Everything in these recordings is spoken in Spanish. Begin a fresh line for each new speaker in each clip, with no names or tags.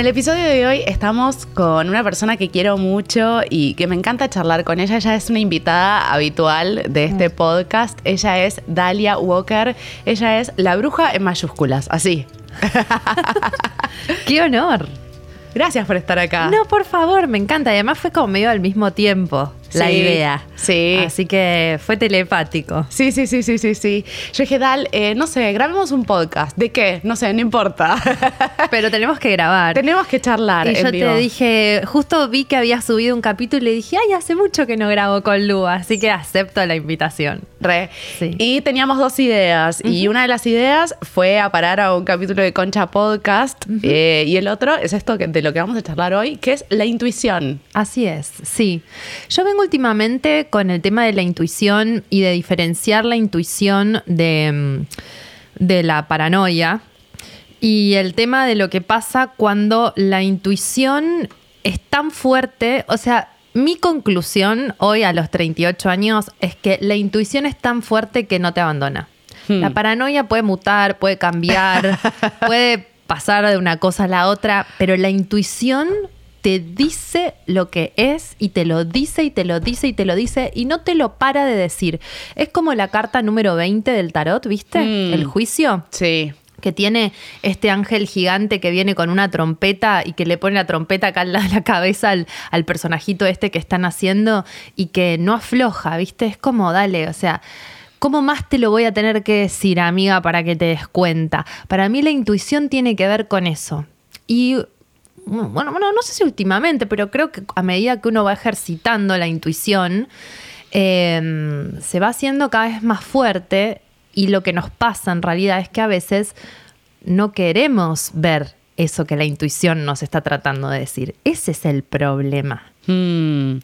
el episodio de hoy estamos con una persona que quiero mucho y que me encanta charlar con ella. Ella es una invitada habitual de este podcast. Ella es Dalia Walker. Ella es la bruja en mayúsculas, así.
¡Qué honor!
Gracias por estar acá.
No, por favor, me encanta. Además fue como medio al mismo tiempo la
Sí,
idea.
sí.
Así que fue telepático.
Sí, sí, sí, sí, sí, sí. Yo dije, Dal, eh, no sé, grabemos un podcast. ¿De qué? No sé, no importa.
Pero tenemos que grabar.
Tenemos que charlar
y
en
yo
vivo.
te dije, justo vi que había subido un capítulo y le dije, ay, hace mucho que no grabo con Lu, así que acepto la invitación.
Re.
Sí.
Y teníamos dos ideas. Y una de las ideas fue a parar a un capítulo de Concha Podcast. eh, y el otro es esto que- de lo que vamos a charlar hoy, que es la intuición.
Así es, sí. Yo vengo últimamente con el tema de la intuición y de diferenciar la intuición de, mm, de la paranoia y el tema de lo que pasa cuando la intuición es tan fuerte, o sea, mi conclusión hoy a los 38 años es que la intuición es tan fuerte que no te abandona.
Hmm.
La paranoia puede mutar, puede cambiar, puede pasar de una cosa a la otra, pero la intuición te dice lo que es y te lo dice y te lo dice y te lo dice y no te lo para de decir. Es como la carta número 20 del tarot, ¿viste?
Mm.
El juicio
Sí.
que tiene este ángel gigante que viene con una trompeta y que le pone la trompeta acá en la, la cabeza al, al personajito este que están haciendo y que no afloja, ¿viste? Es como, dale, o sea, ¿cómo más te lo voy a tener que decir, amiga, para que te des cuenta? Para mí la intuición tiene que ver con eso. Y bueno, bueno, no sé si últimamente, pero creo que a medida que uno va ejercitando la intuición, eh, se va haciendo cada vez más fuerte y lo que nos pasa en realidad es que a veces no queremos ver eso que la intuición nos está tratando de decir. Ese es el problema.
Mm.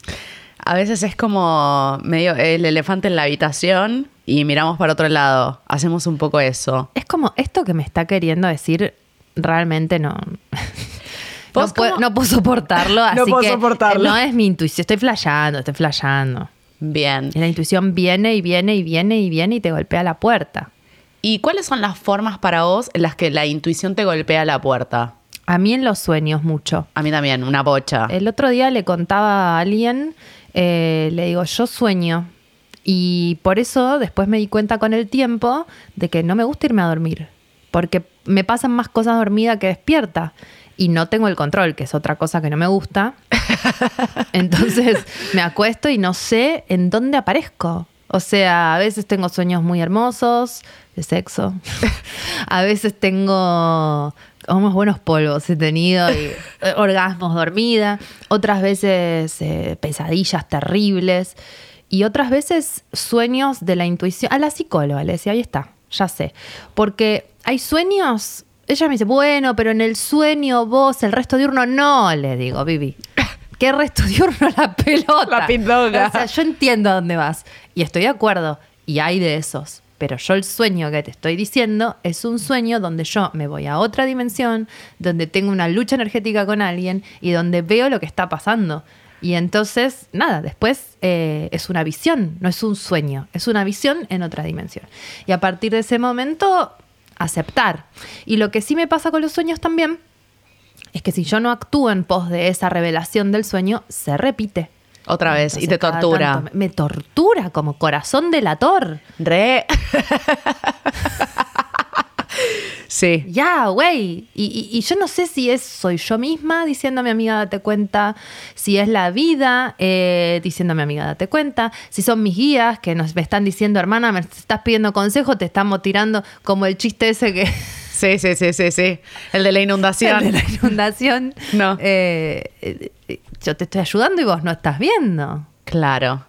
A veces es como medio el elefante en la habitación y miramos para otro lado. Hacemos un poco eso.
Es como esto que me está queriendo decir, realmente no. No
¿Vos
puedo, no soportarlo,
No
así
puedo
que
soportarlo.
no es mi intuición, estoy flasheando, estoy flasheando.
Bien.
Y la intuición viene y viene y viene y viene y te golpea la puerta.
¿Y cuáles son las formas para vos en las que la intuición te golpea la puerta?
A mí en los sueños mucho.
A mí también, una bocha.
El otro día le contaba a alguien, eh, le digo, yo sueño. Y por eso después me di cuenta con el tiempo de que no me gusta irme a dormir. Porque me pasan más cosas dormida que despierta. Y no tengo el control, que es otra cosa que no me gusta. Entonces me acuesto y no sé en dónde aparezco. O sea, a veces tengo sueños muy hermosos de sexo. A veces tengo unos buenos polvos he tenido y eh, orgasmos dormida. Otras veces eh, pesadillas terribles. Y otras veces sueños de la intuición. A la psicóloga le decía, ahí está, ya sé. Porque hay sueños. Ella me dice, bueno, pero en el sueño vos, el resto diurno, no, le digo, Vivi. ¿Qué resto diurno la pelota?
La pindonga.
O sea, yo entiendo a dónde vas. Y estoy de acuerdo. Y hay de esos. Pero yo el sueño que te estoy diciendo es un sueño donde yo me voy a otra dimensión, donde tengo una lucha energética con alguien y donde veo lo que está pasando. Y entonces, nada, después eh, es una visión, no es un sueño, es una visión en otra dimensión. Y a partir de ese momento, aceptar. Y lo que sí me pasa con los sueños también es que si yo no actúo en pos de esa revelación del sueño, se repite.
Otra vez, y te tortura.
tanto me, me tortura como corazón delator.
Re. sí.
Ya, güey. Y, y- y yo no sé si es soy yo misma diciéndome, amiga, date cuenta. Si es la vida eh, diciéndome, amiga, date cuenta. Si son mis guías que nos me están diciendo, hermana, me estás pidiendo consejo, te estamos tirando como el chiste ese que.
Sí, sí, sí, sí, sí. El de la inundación.
el de la inundación.
No.
Eh, eh, eh, yo te estoy ayudando y vos no estás viendo.
Claro.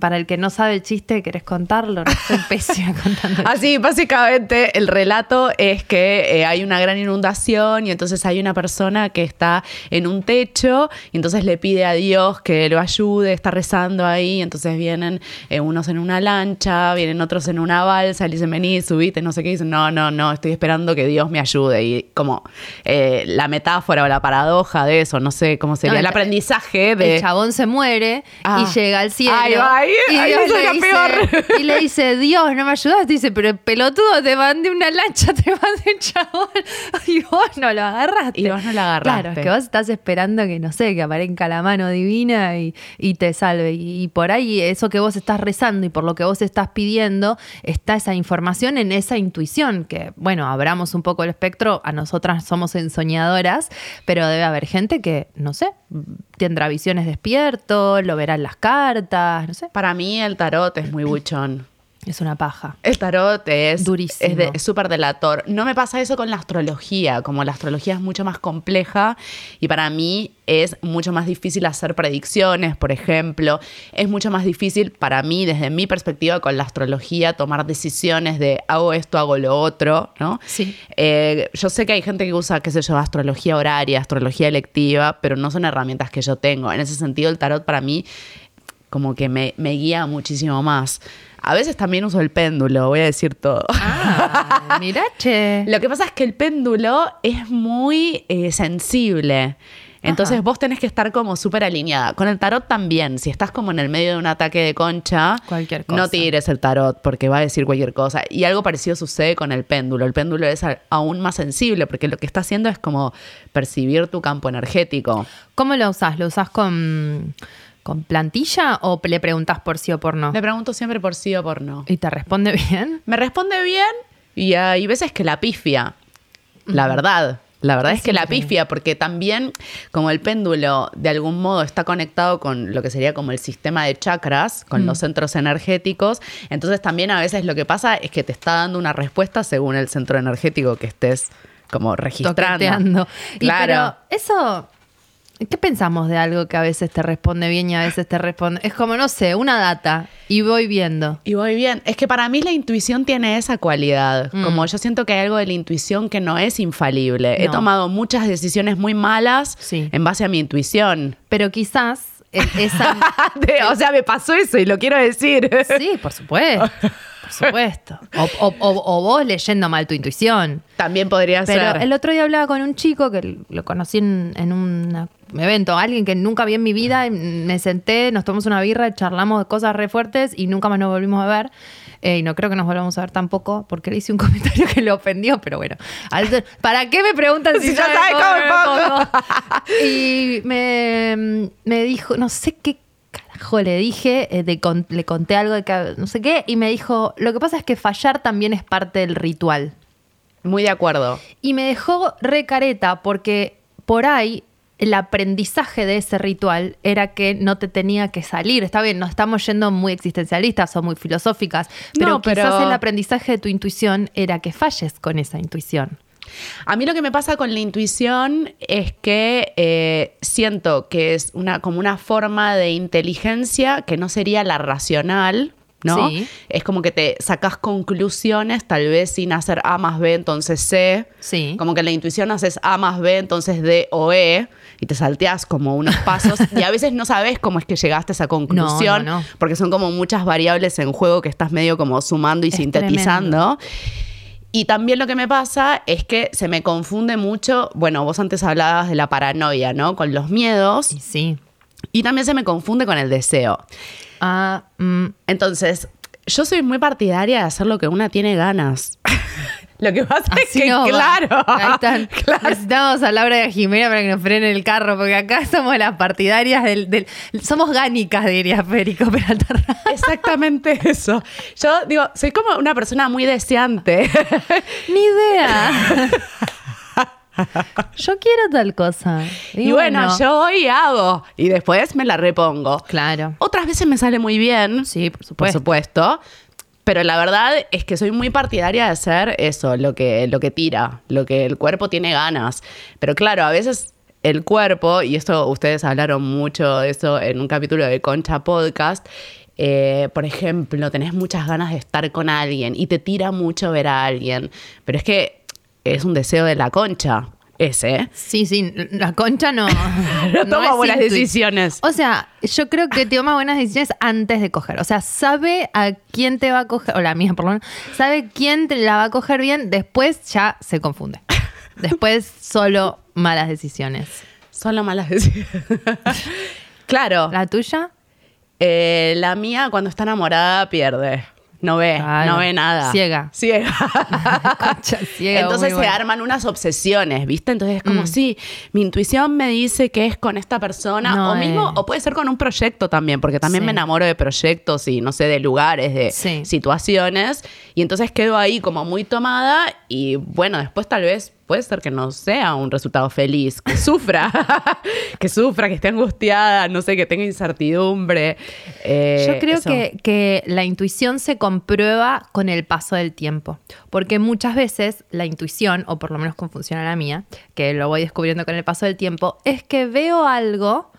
Para el que no sabe el chiste, ¿querés contarlo? No soy pésima contando
Así, básicamente, el relato es que eh, hay una gran inundación y entonces hay una persona que está en un techo y entonces le pide a Dios que lo ayude, está rezando ahí, entonces vienen eh, unos en una lancha, vienen otros en una balsa, le dicen, vení, subite, no sé qué, y dicen, no, no, no, estoy esperando que Dios me ayude. Y como eh, la metáfora o la paradoja de eso, no sé cómo sería,
No,
el,
el-
aprendizaje de...
El chabón se muere
Ah.
y llega al cielo.
Ahí va, ahí
Y,
ahí
Dios
suena
le
peor.
dice, y le dice, Dios, no me ayudas. Dice, pero pelotudo, te mandé una lancha, te mandé un chabón. Y vos no lo agarraste.
Y vos no lo agarraste.
Claro, es que vos estás esperando que, no sé, que aparezca la mano divina y, y te salve. Y, y por ahí, eso que vos estás rezando y por lo que vos estás pidiendo, está esa información en esa intuición. Que, bueno, abramos un poco el espectro. A nosotras somos ensoñadoras, pero debe haber gente que, no sé, tendrá visiones despierto, lo verá en las cartas, no sé.
Para mí el tarot es muy buchón.
Es una paja.
El tarot es
Durísimo.
es de- súper delator. No me pasa eso con la astrología, como la astrología es mucho más compleja y para mí es mucho más difícil hacer predicciones, por ejemplo. Es mucho más difícil para mí, desde mi perspectiva, con la astrología, tomar decisiones de hago esto, hago lo otro, ¿no?
Sí.
Eh, yo sé que hay gente que usa, qué sé yo, astrología horaria, astrología electiva, pero no son herramientas que yo tengo. En ese sentido, el tarot para mí como que me, me guía muchísimo más. A veces también uso el péndulo, voy a decir todo.
Ah, mirá, che.
Lo que pasa es que el péndulo es muy eh, sensible. Entonces
Ajá.
vos tenés que estar como súper alineada. Con el tarot también. Si estás como en el medio de un ataque de concha,
Cualquier
no
cosa.
tires el tarot porque va a decir cualquier cosa. Y algo parecido sucede con el péndulo. El péndulo es aún más sensible porque lo que está haciendo es como percibir tu campo energético.
¿Cómo lo usás? ¿Lo usás con, con plantilla o le preguntás por sí o por no?
Le pregunto siempre por sí o por no.
¿Y te responde bien?
Me responde bien y hay veces que la pifia. La verdad. La verdad es que la pifia, porque también como el péndulo de algún modo está conectado con lo que sería como el sistema de chakras, con los centros energéticos, entonces también a veces lo que pasa es que te está dando una respuesta según el centro energético que estés como registrando.
Toqueteando. Y
Claro.
pero eso, ¿qué pensamos de algo que a veces te responde bien y a veces te responde? Es como, no sé, una data y voy viendo.
Y voy bien. Es que para mí la intuición tiene esa cualidad.
Mm.
Como yo siento que hay algo de la intuición que no es infalible. He
No.
tomado muchas decisiones muy malas
Sí.
en base a mi intuición.
Pero quizás esa...
O sea, me pasó eso y lo quiero decir.
sí, por supuesto. Por supuesto. O, o- o- o vos leyendo mal tu intuición.
También podría
Pero
ser.
el otro día hablaba con un chico que lo conocí en, en un evento, alguien que nunca vi en mi vida, y me senté, nos tomamos una birra, charlamos de cosas re fuertes y nunca más nos volvimos a ver. Eh, y no creo que nos volvamos a ver tampoco, porque le hice un comentario que le ofendió, pero bueno. ¿Para qué me preguntan si,
Si ya sabes cómo?
Y me, me dijo, no sé qué le dije, eh, de con- le conté algo de que no sé qué, y me dijo, lo que pasa es que fallar también es parte del ritual.
Muy de acuerdo.
Y me dejó re careta porque por ahí el aprendizaje de ese ritual era que no te tenía que salir. Está bien, no estamos yendo muy existencialistas o muy filosóficas, pero
No, pero-
quizás el aprendizaje de tu intuición era que falles con esa intuición.
A mí lo que me pasa con la intuición es que eh, siento que es una, como una forma de inteligencia que no sería la racional. ¿no?
Sí.
Es como que te sacas conclusiones, tal vez sin hacer A más B, entonces C.
Sí.
Como que en la intuición haces A más B, entonces D o E, y te salteas como unos pasos. y a veces no sabes cómo es que llegaste a esa conclusión,
no, no.
porque son como muchas variables en juego que estás medio como sumando y
Es
sintetizando. Y también lo que me pasa es que se me confunde mucho, bueno, vos antes hablabas de la paranoia, ¿no? Con los miedos,
sí.
y también se me confunde con el deseo.
Ah, mm,
Entonces, yo soy muy partidaria de hacer lo que una tiene ganas. lo que pasa es que,
no
claro,
Ahí están.
claro.
Necesitamos a Laura y a Jimena para que nos frenen el carro, porque acá somos las partidarias del. del- somos gánicas, diría Férico Peralta.
Exactamente eso. Yo digo, soy como una persona muy deseante.
Ni idea. Yo quiero tal cosa.
y bueno, yo hoy hago y después me la repongo.
Claro.
Otras veces me sale muy bien.
Sí, por
por
supuesto.
Pero la verdad es que soy muy partidaria de hacer eso, lo que, lo que tira, lo que el cuerpo tiene ganas. Pero claro, a veces el cuerpo, y esto ustedes hablaron mucho de eso en un capítulo de Concha Podcast, eh, por ejemplo, tenés muchas ganas de estar con alguien y te tira mucho ver a alguien. Pero es que es un deseo de la concha, ese. ¿eh?
Sí, sí, la concha no.
No toma
es
buenas decisiones.
O sea, yo creo que toma buenas decisiones antes de coger. O sea, sabe a quién te va a coger, o la mía por lo menos, sabe quién te la va a coger bien, después ya se confunde. Después solo malas decisiones.
Solo malas decisiones. claro.
¿La tuya?
Eh, la mía, cuando está enamorada, pierde. No ve,
Claro.
no ve nada.
Ciega.
Ciega.
Concha ciega,
Entonces se
bueno.
arman unas obsesiones, ¿viste? Entonces es como,
Mm.
sí, mi intuición me dice que es con esta persona,
No,
o mismo, o puede ser con un proyecto también, porque también
Sí.
me enamoro de proyectos y, no sé, de lugares, de
Sí.
situaciones, y entonces quedo ahí como muy tomada, y bueno, después tal vez puede ser que no sea un resultado feliz, que sufra, que sufra, que esté angustiada, no sé, que tenga incertidumbre. eh,
Yo creo que, que la intuición se comprueba con el paso del tiempo, porque muchas veces la intuición, o por lo menos como funciona la mía, que lo voy descubriendo con el paso del tiempo, es que veo algo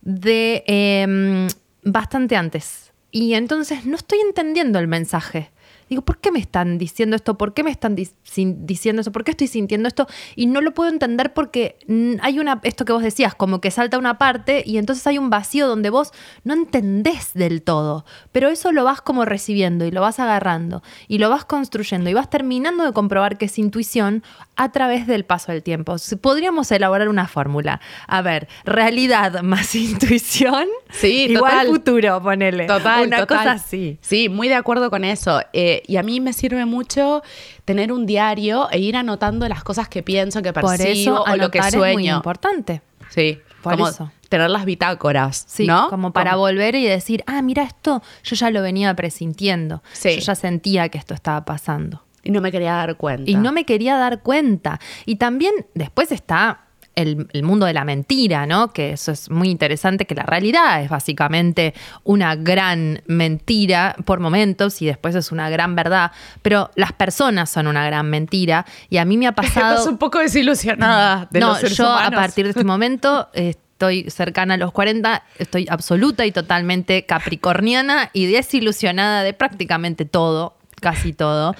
de em, bastante antes. Y entonces no estoy entendiendo el mensaje. Digo, ¿por qué me están diciendo esto? ¿Por qué me están di- diciendo esto? ¿Por qué estoy sintiendo esto? Y no lo puedo entender porque hay una, esto que vos decías, como que salta una parte y entonces hay un vacío donde vos no entendés del todo. Pero eso lo vas como recibiendo y lo vas agarrando y lo vas construyendo y vas terminando de comprobar que es intuición a través del paso del tiempo. Podríamos elaborar una fórmula. A ver, realidad más intuición.
Sí,
igual
total.
futuro, ponele.
Total,
Una
total.
cosa así.
Sí, muy de acuerdo con eso. Eh, y a mí me sirve mucho tener un diario e ir anotando las cosas que pienso, que
Por
percibo
eso
o lo que
anotar es muy
sueño.
importante.
Sí,
Por
como
eso.
tener las bitácoras,
Sí,
¿no?
como para volver y decir, ah, mira esto, yo ya lo venía presintiendo.
Sí.
Yo ya sentía que esto estaba pasando.
Y no me quería dar cuenta.
Y no me quería dar cuenta. Y también después está el, el mundo de la mentira, ¿no? Que eso es muy interesante, que la realidad es básicamente una gran mentira por momentos y después es una gran verdad. Pero las personas son una gran mentira. Y a mí me ha pasado...
Estás un poco desilusionada de
no,
los seres
yo
humanos.
a partir de este momento eh, estoy cercana a los 40, estoy absoluta y totalmente capricorniana y desilusionada de prácticamente todo, casi todo.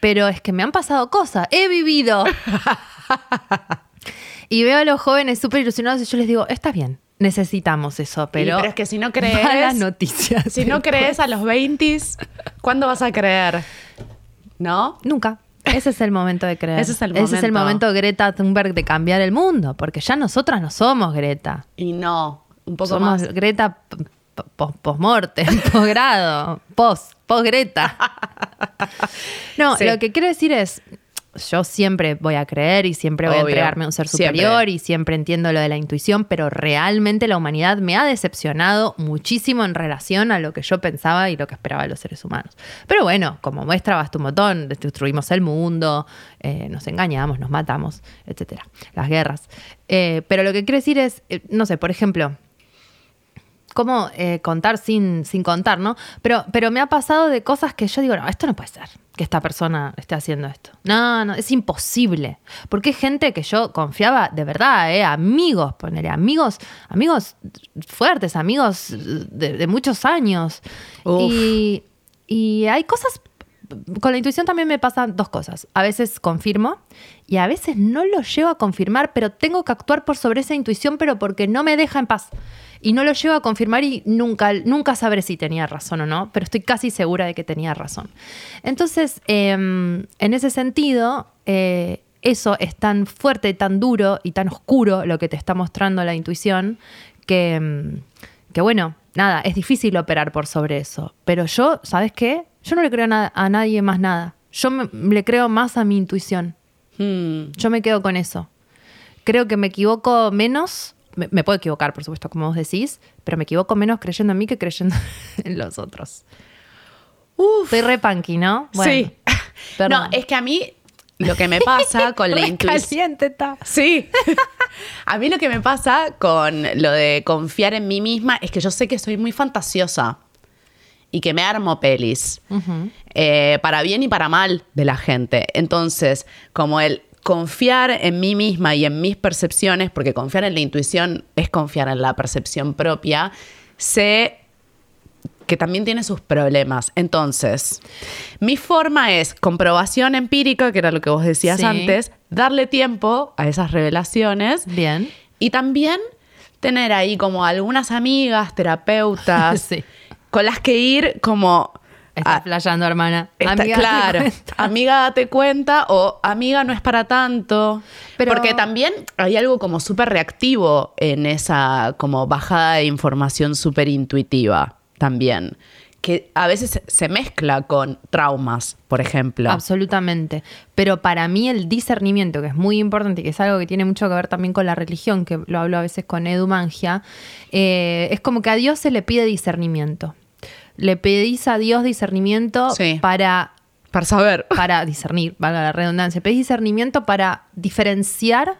Pero es que me han pasado cosas, he vivido. y veo a los jóvenes súper ilusionados y yo les digo, está bien, necesitamos eso, pero...
pero es que si no crees-
Malas noticias.
Si no crees a los 20, ¿cuándo vas a creer? ¿No?
Nunca. Ese es el momento de creer.
Ese es el
Ese es el
momento.
momento Greta Thunberg de cambiar el mundo, porque ya nosotras no somos Greta.
Y no, un poco
Somos
más.
Greta p- p- pos- posmortem, posgrado, post, posgreta. No,
Sí.
lo que quiero decir es, yo siempre voy a creer y siempre voy a entregarme a un ser
Siempre.
superior y siempre entiendo lo de la intuición, pero realmente la humanidad me ha decepcionado muchísimo en relación a lo que yo pensaba y lo que esperaba de los seres humanos. Pero bueno, como muestra basta un botón, destruimos el mundo, eh, nos engañamos, nos matamos, etcétera, las guerras. Eh, pero lo que quiero decir es, eh, no sé, por ejemplo, cómo eh, contar sin, sin contar, ¿no? Pero, pero me ha pasado de cosas que yo digo, no, esto no puede ser, que esta persona esté haciendo esto. No, no, es imposible. Porque hay gente que yo confiaba de verdad, ¿eh? Amigos, ponerle, amigos, amigos fuertes, amigos de, de muchos años. Y, y hay cosas con la intuición también me pasan dos cosas. A veces confirmo y a veces no lo llevo a confirmar, pero tengo que actuar por sobre esa intuición, pero porque no me deja en paz. Y no lo llevo a confirmar y nunca, nunca sabré si tenía razón o no, pero estoy casi segura de que tenía razón. Entonces, em, en ese sentido, eh, eso es tan fuerte, tan duro y tan oscuro lo que te está mostrando la intuición, que, em, que bueno, nada, es difícil operar por sobre eso. Pero yo, ¿sabes qué? Yo no le creo a nadie más nada. Yo me- le creo más a mi intuición.
Hmm.
Yo me quedo con eso. Creo que me equivoco menos. Me, me puedo equivocar, por supuesto, como vos decís, pero me equivoco menos creyendo en mí que creyendo en los otros.
Uf.
Soy re punky, ¿no?
sí.
perdón.
No, es que a mí lo que me pasa con la intuición. Sí. A mí lo que me pasa con lo de confiar en mí misma es que yo sé que soy muy fantasiosa y que me armo pelis, eh, para bien y para mal de la gente. Entonces, como el confiar en mí misma y en mis percepciones, porque confiar en la intuición es confiar en la percepción propia, sé que también tiene sus problemas. Entonces, mi forma es comprobación empírica, que era lo que vos decías
Sí.
antes, darle tiempo a esas revelaciones
Bien.
y también tener ahí como algunas amigas, terapeutas,
Sí.
con las que ir como...
Está
a-
flayando, hermana.
Está
Amiga,
claro,
cuento.
amiga, date cuenta o amiga, no es para tanto.
Pero-
Porque también hay algo como súper reactivo en esa como bajada de información súper intuitiva. también, que a veces se mezcla con traumas, por ejemplo.
Absolutamente. Pero para mí el discernimiento, que es muy importante, que es algo que tiene mucho que ver también con la religión, que lo hablo a veces con Edu Mangia, eh, es como que a Dios se le pide discernimiento. Le pedís a Dios discernimiento
Sí.
para
Para saber.
para discernir, valga la redundancia, pedís discernimiento para diferenciar.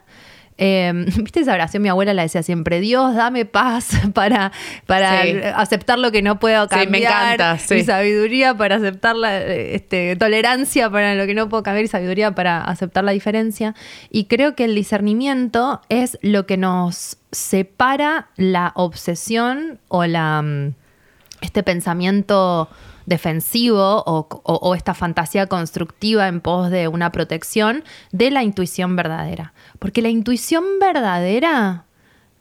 eh, ¿Viste esa oración? Mi abuela la decía siempre, Dios, dame paz para, para
Sí.
aceptar lo que no puedo
Sí, me
cambiar.
encanta, sí.
Y sabiduría para aceptar la este, tolerancia para lo que no puedo cambiar y sabiduría para aceptar la diferencia. Y creo que el discernimiento es lo que nos separa la obsesión o la... este pensamiento defensivo o esta fantasía constructiva en pos de una protección de la intuición verdadera. Porque la intuición verdadera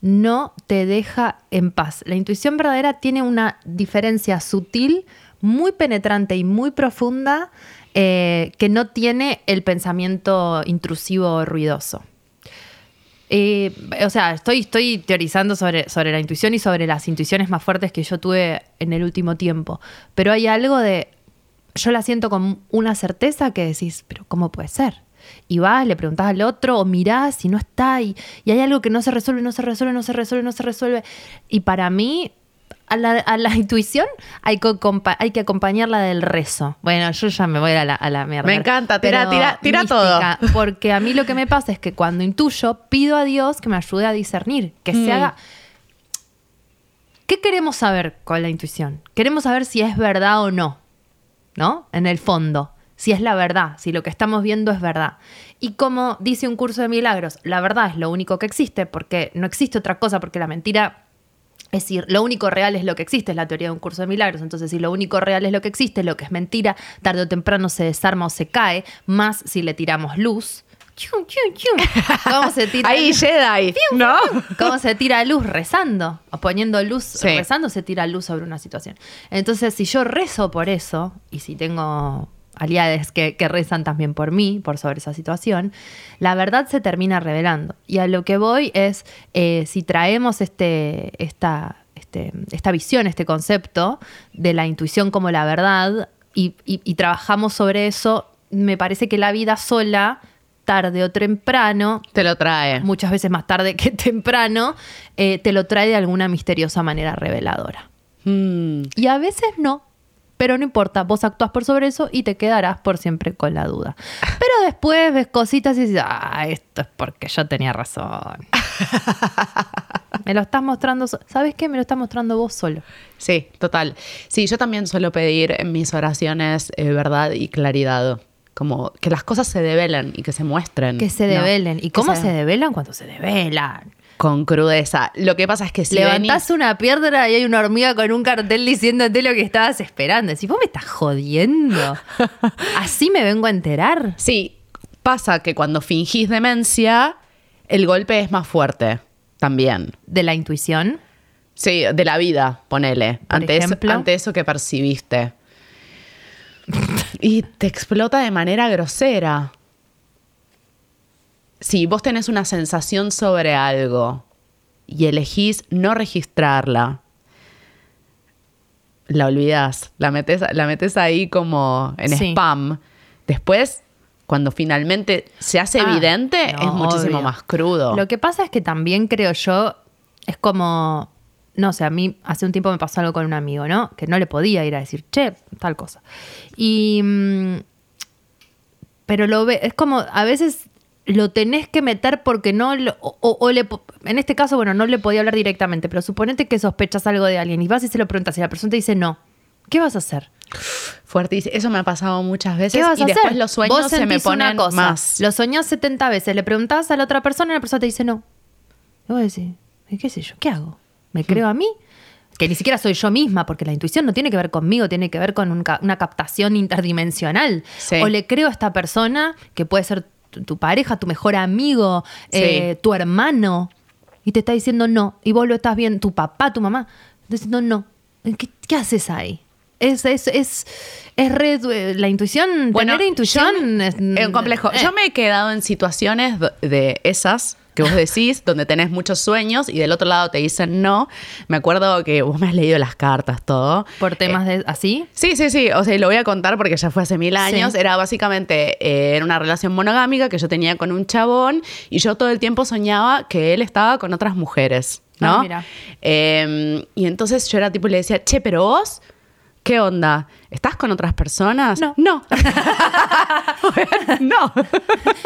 no te deja en paz. La intuición verdadera tiene una diferencia sutil, muy penetrante y muy profunda eh, que no tiene el pensamiento intrusivo o ruidoso. Eh, o sea, estoy, estoy teorizando sobre, sobre la intuición y sobre las intuiciones más fuertes que yo tuve en el último tiempo. Pero hay algo de. Yo la siento con una certeza que decís, pero ¿cómo puede ser? Y vas, le preguntás al otro, o mirás y no está, y, y hay algo que no se resuelve, no se resuelve, no se resuelve, no se resuelve. Y para mí, a la, a la intuición hay que, acompa- hay que acompañarla del rezo. Bueno, yo ya me voy a la, a la mierda.
Me encanta, tira- tira- tira
mística, Porque a mí lo que me pasa es que cuando intuyo, pido a Dios que me ayude a discernir, que se
Mm.
haga... ¿Qué queremos saber con la intuición? Queremos saber si es verdad o no, ¿no? En el fondo, si es la verdad, si lo que estamos viendo es verdad. Y como dice un curso de milagros, la verdad es lo único que existe, porque no existe otra cosa, porque la mentira es decir, lo único real es lo que existe, es la teoría de un curso de milagros. Entonces, si lo único real es lo que existe, lo que es mentira, tarde o temprano se desarma o se cae, más si le tiramos luz. ¿Cómo se tira
Ahí,
luz?
Jedi. ¿No?
¿Cómo se tira luz rezando? O poniendo luz,
Sí.
rezando se tira luz sobre una situación. Entonces, si yo rezo por eso, y si tengo aliados que, que rezan también por mí, por sobre esa situación, la verdad se termina revelando. Y a lo que voy es, eh, si traemos este, esta, este, esta visión, este concepto de la intuición como la verdad, y, y- y trabajamos sobre eso, me parece que la vida sola, tarde o temprano,
Te lo trae.
muchas veces más tarde que temprano, eh, te lo trae de alguna misteriosa manera reveladora.
Mm.
Y a veces no, pero no importa, vos actúas por sobre eso y te quedarás por siempre con la duda. Pero después ves cositas y dices, ah, esto es porque yo tenía razón. Me lo estás mostrando, ¿sabes qué? Me lo estás mostrando vos solo.
Sí, total. Sí, yo también suelo pedir en mis oraciones eh, verdad y claridad. Como que las cosas se develen y que se muestren.
Que se
¿no?
develen. ¿Y cómo se develan cuando se develan?
Con crudeza. Lo que pasa es que si
Levantás
venís-
una piedra y hay una hormiga con un cartel diciéndote lo que estabas esperando. Si vos me estás jodiendo. Así me vengo a enterar.
Sí, pasa que cuando fingís demencia, el golpe es más fuerte también.
De la intuición.
Sí, de la vida, ponele. Eso, ante eso que percibiste. Y te explota de manera grosera. Si vos tenés una sensación sobre algo y elegís no registrarla, la olvidás, la metes, la metes ahí como en
Sí.
spam. Después, cuando finalmente se hace
Ah,
evidente,
no,
es muchísimo
obvio.
más crudo.
Lo que pasa es que también creo yo, es como, no sé, a mí hace un tiempo me pasó algo con un amigo, ¿no? Que no le podía ir a decir, che, tal cosa. Y, mm, pero lo ve, es como, a veces lo tenés que meter porque no, lo- o, le, en este caso, bueno, no le podía hablar directamente, pero suponete que sospechas algo de alguien y vas y se lo preguntas y la persona te dice no. ¿Qué vas a hacer?
Fuertísimo. Eso me ha pasado muchas veces.
¿Qué vas
y
a
después
hacer?
los sueños
Vos
se me ponen
cosa,
más.
Lo soñás 70 veces, le preguntás a la otra persona y la persona te dice no. Y vos decís, "¿Y ¿qué sé yo? ¿Qué hago? ¿Me creo a mí? Que ni siquiera soy yo misma, porque la intuición no tiene que ver conmigo, tiene que ver con un ca- una captación interdimensional.
Sí.
O le creo a esta persona, que puede ser tu, tu pareja, tu mejor amigo,
Sí.
eh, tu hermano, y te está diciendo no, y vos lo estás viendo, tu papá, tu mamá, te está diciendo no. ¿Qué, qué haces ahí? Es, es, es, es re- la intuición, tener intuición es
es complejo.
eh.
Yo me he quedado en situaciones de esas que vos decís, donde tenés muchos sueños y del otro lado te dicen no. Me acuerdo que vos me has leído las cartas, todo.
Por temas de así.
Sí, sí, sí. O sea, y lo voy a contar porque ya fue hace mil años.
Sí.
Era básicamente eh, era una relación monogámica que yo tenía con un chabón y yo todo el tiempo soñaba que él estaba con otras mujeres, ¿no?
Ah, mira.
Eh, y entonces yo era tipo y le decía, che, pero vos. ¿Qué onda? ¿Estás con otras personas?
No.
No. no.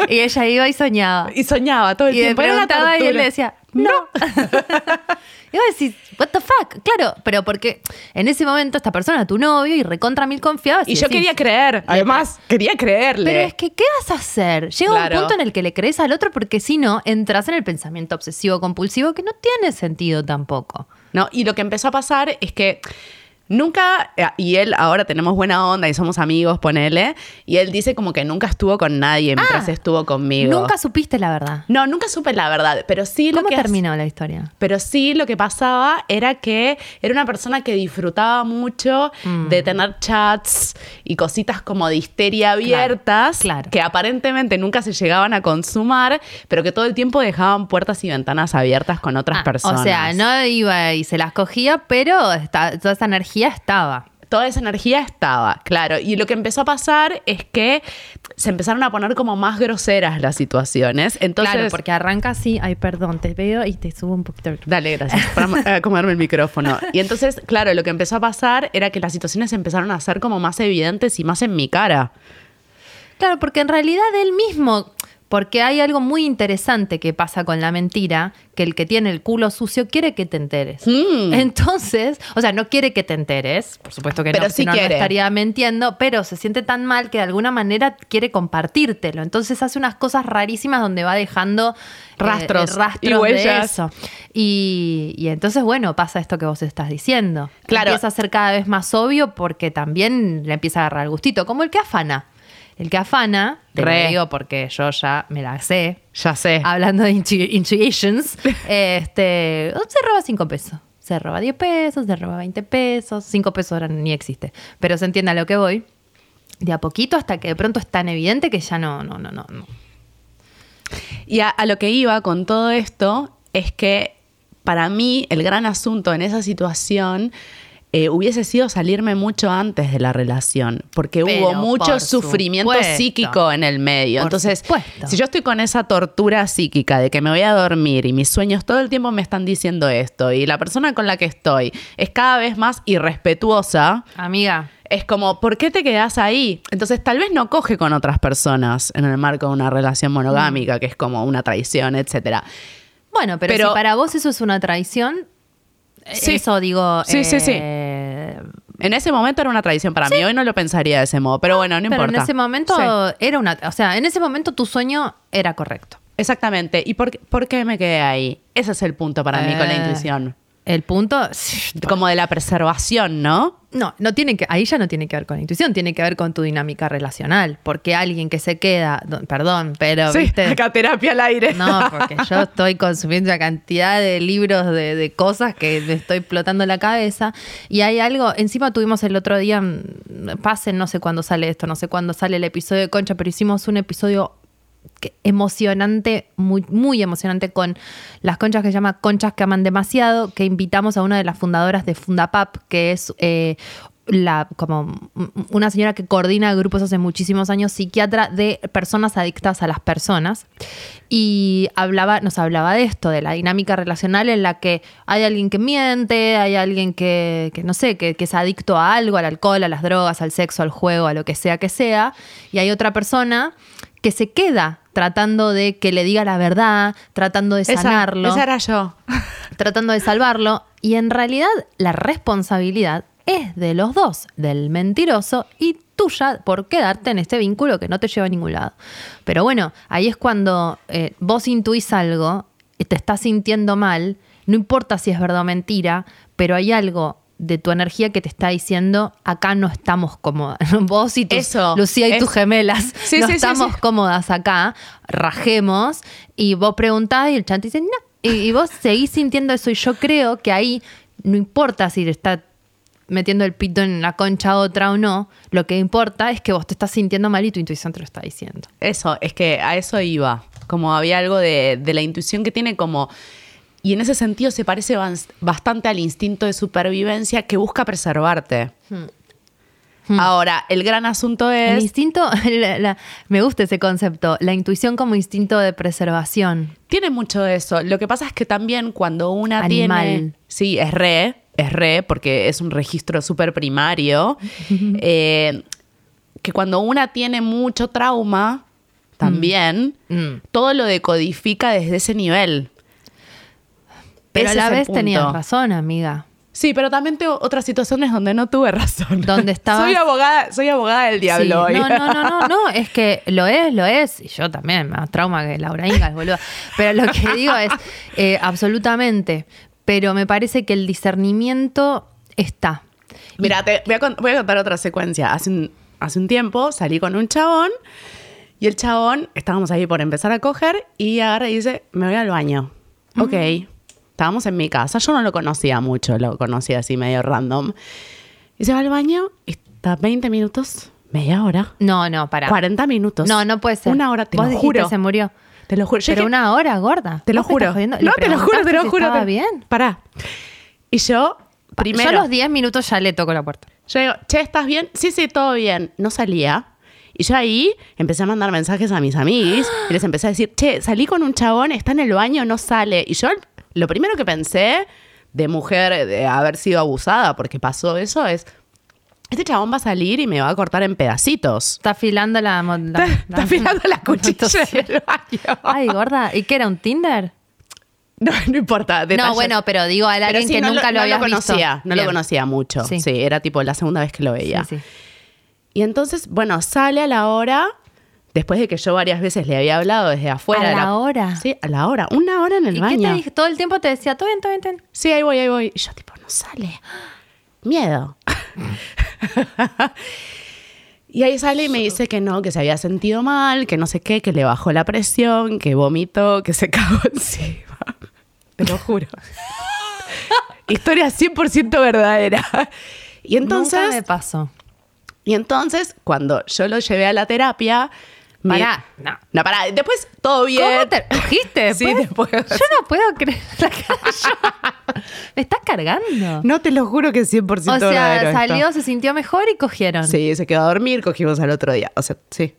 Y ella iba y soñaba.
Y soñaba todo el
Y le
tiempo. Una
preguntaba y él le decía, no. y vos decís, what the fuck? Claro, pero porque en ese momento esta persona tu novio y recontra mil confiabas.
Y yo
decís,
quería creer. Además, quería creerle.
Pero es que, ¿qué vas a hacer? Llega
Claro.
un punto en el que le crees al otro porque si no, entras en el pensamiento obsesivo compulsivo que no tiene sentido tampoco.
¿no? Y lo que empezó a pasar es que nunca, eh, y él ahora tenemos buena onda y somos amigos, ponele, y él dice como que nunca estuvo con nadie mientras
Ah,
estuvo conmigo.
Nunca supiste la verdad.
No, nunca supe la verdad, pero sí lo
¿Cómo
que
terminó la historia?
Pero sí lo que pasaba era que era una persona que disfrutaba mucho
Mm.
de tener chats y cositas como de histeria abiertas
claro.
que aparentemente nunca se llegaban a consumar, pero que todo el tiempo dejaban puertas y ventanas abiertas con otras
Ah,
personas.
O sea, no iba y se las cogía, pero toda esa energía estaba.
Toda esa energía estaba, claro. Y lo que empezó a pasar es que se empezaron a poner como más groseras las situaciones. Entonces,
claro, porque arranca así, ay, perdón, te veo y te subo un poquito. el-
Dale, gracias. Para eh, acomodarme el micrófono. Y entonces, claro, lo que empezó a pasar era que las situaciones empezaron a ser como más evidentes y más en mi cara.
Claro, porque en realidad él mismo, porque hay algo muy interesante que pasa con la mentira, que el que tiene el culo sucio quiere que te enteres.
Mm.
Entonces, o sea, no quiere que te enteres, por supuesto que
Pero
no,
sí
no, no estaría mintiendo, pero se siente tan mal que de alguna manera quiere compartírtelo. Entonces hace unas cosas rarísimas donde va dejando eh,
Rastros
rastros
y
de
huellas.
eso. Y, y entonces, bueno, pasa esto que vos estás diciendo.
Claro.
Empieza a ser cada vez más obvio porque también le empieza a agarrar el gustito, como el que afana. El que afana, te lo
Re.
digo porque yo ya me la sé,
Ya sé.
hablando de intu- intuitions, este, se roba 5 pesos. Se roba 10 pesos, se roba 20 pesos, 5 pesos ahora ni existe. Pero se entiende a lo que voy. De a poquito hasta que de pronto es tan evidente que ya no, no, no, no. no.
Y a, a lo que iba con todo esto es que para mí el gran asunto en esa situación eh, hubiese sido salirme mucho antes de la relación, porque
Pero,
hubo mucho sufrimiento
supuesto.
psíquico en el medio.
Por
Entonces,
supuesto.
si yo estoy con esa tortura psíquica de que me voy a dormir y mis sueños todo el tiempo me están diciendo esto, y la persona con la que estoy es cada vez más irrespetuosa,
Amiga,
es como, ¿por qué te quedas ahí? Entonces, tal vez no coge con otras personas en el marco de una relación monogámica, que es como una traición, etcétera.
bueno, pero,
Pero-
si para vos eso es una traición,
Sí.
eso digo.
Sí, sí, sí.
eh,
En ese momento era una tradición para mí. Hoy no lo pensaría de ese modo, pero bueno, no
pero
importa.
en ese momento
Sí,
era una. O sea, en ese momento tu sueño era correcto.
exactamente. ¿Y por, qué- por qué me quedé ahí? Ese es el punto para mí con la
Eh,
intuición.
El punto.
Como de la preservación, ¿no?
No, no tiene que, ahí ya no tiene que ver con la intuición, tiene que ver con tu dinámica relacional. Porque alguien que se queda, perdón, pero
sí,
viste.
acá terapia al aire.
No, porque yo estoy consumiendo una cantidad de libros de, de cosas que me estoy explotando la cabeza. Y hay algo, encima tuvimos el otro día, mm, pasen, no sé cuándo sale esto, no sé cuándo sale el episodio de Concha, pero hicimos un episodio emocionante, muy, muy emocionante con las conchas que se llama Conchas que aman demasiado, que invitamos a una de las fundadoras de Fundapap, que es eh, la, como una señora que coordina grupos hace muchísimos años, psiquiatra de personas adictas a las personas. Y hablaba, nos hablaba de esto, de la dinámica relacional en la que hay alguien que miente, hay alguien que, que no sé, que, que es adicto a algo, al alcohol, a las drogas, al sexo, al juego, a lo que sea que sea, y hay otra persona que se queda tratando de que le diga la verdad, tratando de sanarlo,
esa era yo.
tratando de salvarlo, y en realidad la responsabilidad es de los dos, del mentiroso y tuya por quedarte en este vínculo que no te lleva a ningún lado. Pero bueno, ahí es cuando eh, vos intuís algo, te estás sintiendo mal, no importa si es verdad o mentira, pero hay algo de tu energía que te está diciendo, acá no estamos cómodas. Vos y tus,
Eso,
Lucía y
es-
tus gemelas,
Sí,
no
sí,
estamos
sí.
cómodas acá, rajemos, y vos preguntás y el chante dice, no. Y, y vos seguís sintiendo eso, y yo creo que ahí no importa si está metiendo el pito en la concha otra o no, lo que importa es que vos te estás sintiendo mal y tu intuición te lo está diciendo.
Eso, es que a eso iba. como había algo de, de la intuición que tiene como... Y en ese sentido se parece bas- bastante al instinto de supervivencia que busca preservarte. Ahora, el gran asunto
El
es...
instinto, la- la- me gusta ese concepto, la intuición como instinto de preservación.
Tiene mucho de eso. Lo que pasa es que también cuando una
Animal.
tiene. Sí, es re, es re, porque es un registro súper primario. eh, que cuando una tiene mucho trauma, también,
Mm.
todo lo decodifica desde ese nivel.
Pero
Ese
a la vez tenías razón, amiga.
Sí, pero también tengo otras situaciones donde no tuve razón.
Donde estabas-
soy abogada, soy abogada del diablo
Sí,
hoy.
No, no, no, no, no, es que lo es, lo es. Y yo también, más trauma que Laura Ingalls, boludo. Pero lo que digo es, eh, absolutamente. Pero me parece que el discernimiento está.
Mira, te voy a, con- voy a contar otra secuencia. Hace un, hace un tiempo salí con un chabón y el chabón, estábamos ahí por empezar a coger y agarra y dice, me voy al baño. Ok. Estábamos en mi casa. Yo no lo conocía mucho, lo conocía así medio random. Y se va al baño y está 20 minutos, media hora,
No, no, para.
40 minutos.
No, no puede ser.
Una hora, te
Vos
lo juro.
se murió.
Te lo juro.
Pero
dije,
una hora, gorda.
Te lo
¿Vos me
juro. No,
¿Le
te lo juro, te lo
si
juro.
¿Estaba
te-
bien?
Pará. Y yo, primero...
Yo a los 10 minutos ya le toco la puerta.
Yo digo, che, ¿estás bien? Sí, sí, todo bien. No salía. Y yo ahí empecé a mandar mensajes a mis amigos y les empecé a decir, che, salí con un chabón, está en el baño, no sale. Y yo lo primero que pensé de mujer, de haber sido abusada, porque pasó eso, es, este chabón va a salir y me va a cortar en pedacitos.
Está afilando la... mo- la-
Está, afilando la cuchilla
Entonces-
en el baño.
Ay, gorda. ¿Y qué era, un Tinder?
No, no importa. detalles.
No, bueno, pero digo a alguien
sí,
que
no
nunca lo,
no
habías
conocía,
visto.
no lo conocía mucho.
Sí.
Sí. era tipo la segunda vez que lo veía.
Sí.
Y entonces, bueno, sale a la hora, después de que yo varias veces le había hablado desde afuera.
¿A la hora?
Sí, a la hora. Una hora en el
¿Y
baño.
qué te dije? Todo el tiempo te decía, todo bien, todo bien, todo bien.
Sí, ahí voy, ahí voy. Y yo tipo, no sale. Miedo. y ahí sale y me dice que no, que se había sentido mal, que no sé qué, que le bajó la presión, que vomitó, que se cagó encima. Te lo juro. Historia 100% verdadera. Y entonces...
Nunca me pasó.
Y entonces, cuando yo lo llevé a la terapia.
Pará, no.
No, pará. Después todo bien.
¿Cómo te cogiste?
Sí,
después?
después.
Yo no puedo creer. Me estás cargando.
No te lo juro que es 100%
o sea,
esto.
salió, se sintió mejor y cogieron.
Sí, se quedó a dormir, cogimos al otro día. O sea, sí.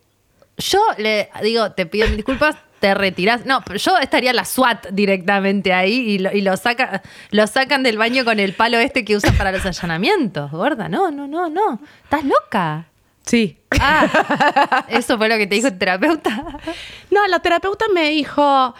Yo le digo, te pido disculpas, te retirás. No, pero yo estaría la SWAT directamente ahí y lo, y lo, saca, lo sacan del baño con el palo este que usan para los allanamientos. Gorda, no, no, no, no. Estás loca.
Sí.
Ah, eso fue lo que te dijo el terapeuta.
No, la terapeuta me dijo.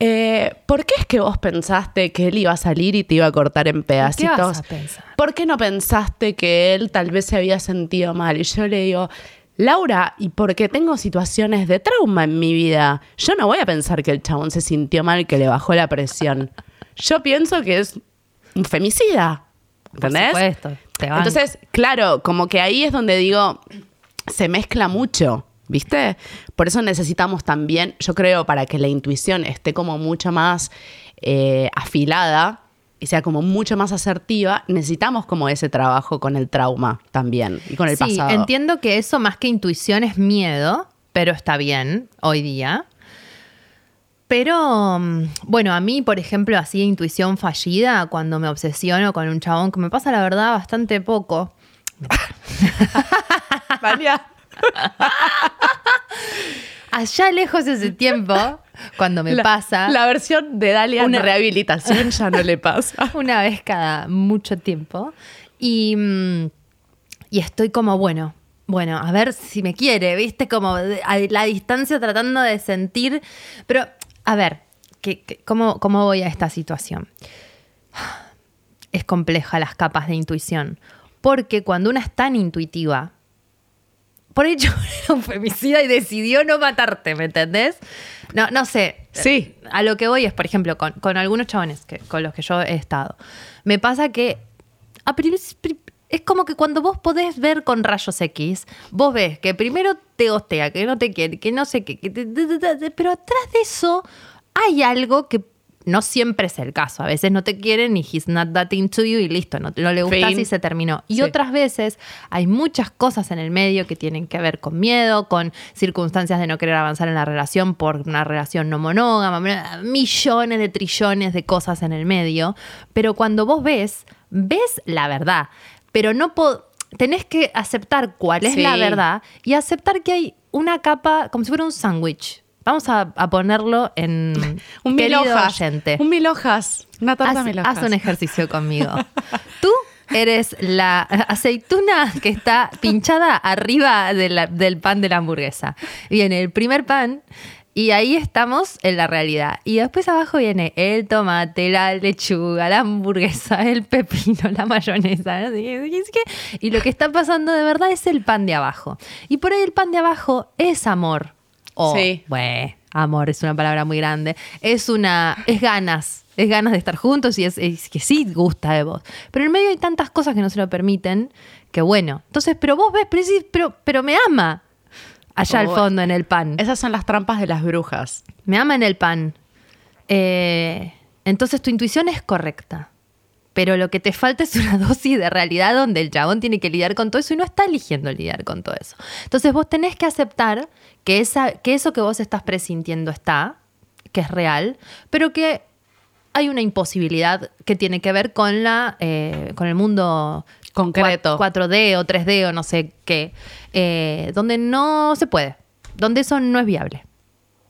eh, ¿Por qué es que vos pensaste que él iba a salir y te iba a cortar en pedacitos?
vas a pensar?
¿Por qué no pensaste que él tal vez se había sentido mal? Y yo le digo, Laura, y porque tengo situaciones de trauma en mi vida, yo no voy a pensar que el chabón se sintió mal, que le bajó la presión. Yo pienso que es un femicida. ¿Entendés?
Por supuesto.
Entonces, claro, como que ahí es donde digo, se mezcla mucho, ¿viste? Por eso necesitamos también, yo creo, para que la intuición esté como mucho más eh, afilada y sea como mucho más asertiva, necesitamos como ese trabajo con el trauma también y con el
sí,
pasado.
entiendo que eso más que intuición es miedo, pero está bien hoy día. Pero, mm, bueno, a mí, por ejemplo, así intuición fallida, cuando me obsesiono con un chabón, que me pasa la verdad bastante poco.
Vania.
Allá lejos de ese tiempo, cuando me
la,
pasa,
La versión de Dalia
Una-
rehabilitación ya no le pasa.
una vez cada mucho tiempo, y, mm, y estoy como, bueno, bueno, a ver si me quiere, viste, como a la distancia tratando de sentir, pero, a ver, ¿qué, qué- cómo, ¿cómo voy a esta situación? Es compleja las capas de intuición, porque cuando una es tan intuitiva, por hecho era un femicida y decidió no matarte, ¿me entendés? No, no sé.
Sí.
A lo que voy es, por ejemplo, con, con algunos chabones que, con los que yo he estado. Me pasa que a es como que cuando vos podés ver con rayos X, vos ves que primero te hostea, que no te quiere, que no sé qué, que te- te- te- te- pero atrás de eso hay algo que no siempre es el caso. A veces no te quieren y he's not that into you y listo, no, no le gustas
Fin.
y se terminó. Y
Sí.
otras veces hay muchas cosas en el medio que tienen que ver con miedo, con circunstancias de no querer avanzar en la relación por una relación no monógama, millones de trillones de cosas en el medio. Pero cuando vos ves, ves la verdad. Pero no tenés que aceptar cuál es
Sí.
la verdad y aceptar que hay una capa, como si fuera un sándwich. Vamos a, a ponerlo en
Un mil hojas.
oyente.
Un mil hojas. Una tarta
Haz,
mil hojas.
haz un ejercicio conmigo. Tú eres la aceituna que está pinchada arriba de la- del pan de la hamburguesa. Viene el primer pan y ahí estamos en la realidad. Y después abajo viene el tomate, la lechuga, la hamburguesa, el pepino, la mayonesa. no. Y lo que está pasando de verdad es el pan de abajo. Y por ahí el pan de abajo es amor. O,
Sí.
bueno, amor es una palabra muy grande. Es una, es ganas, es ganas de estar juntos y es, es que sí gusta de vos. Pero en medio hay tantas cosas que no se lo permiten que bueno. Entonces, pero vos ves, pero, pero me ama allá al fondo en el pan.
Esas son las trampas de las brujas.
Me ama en el pan. Eh, entonces tu intuición es correcta. Pero lo que te falta es una dosis de realidad donde el chabón tiene que lidiar con todo eso y no está eligiendo lidiar con todo eso. Entonces vos tenés que aceptar que, esa, que eso que vos estás presintiendo está, que es real, pero que hay una imposibilidad que tiene que ver con, la, eh, con el mundo
Concreto.
4D o 3D o no sé qué, eh, donde no se puede, donde eso no es viable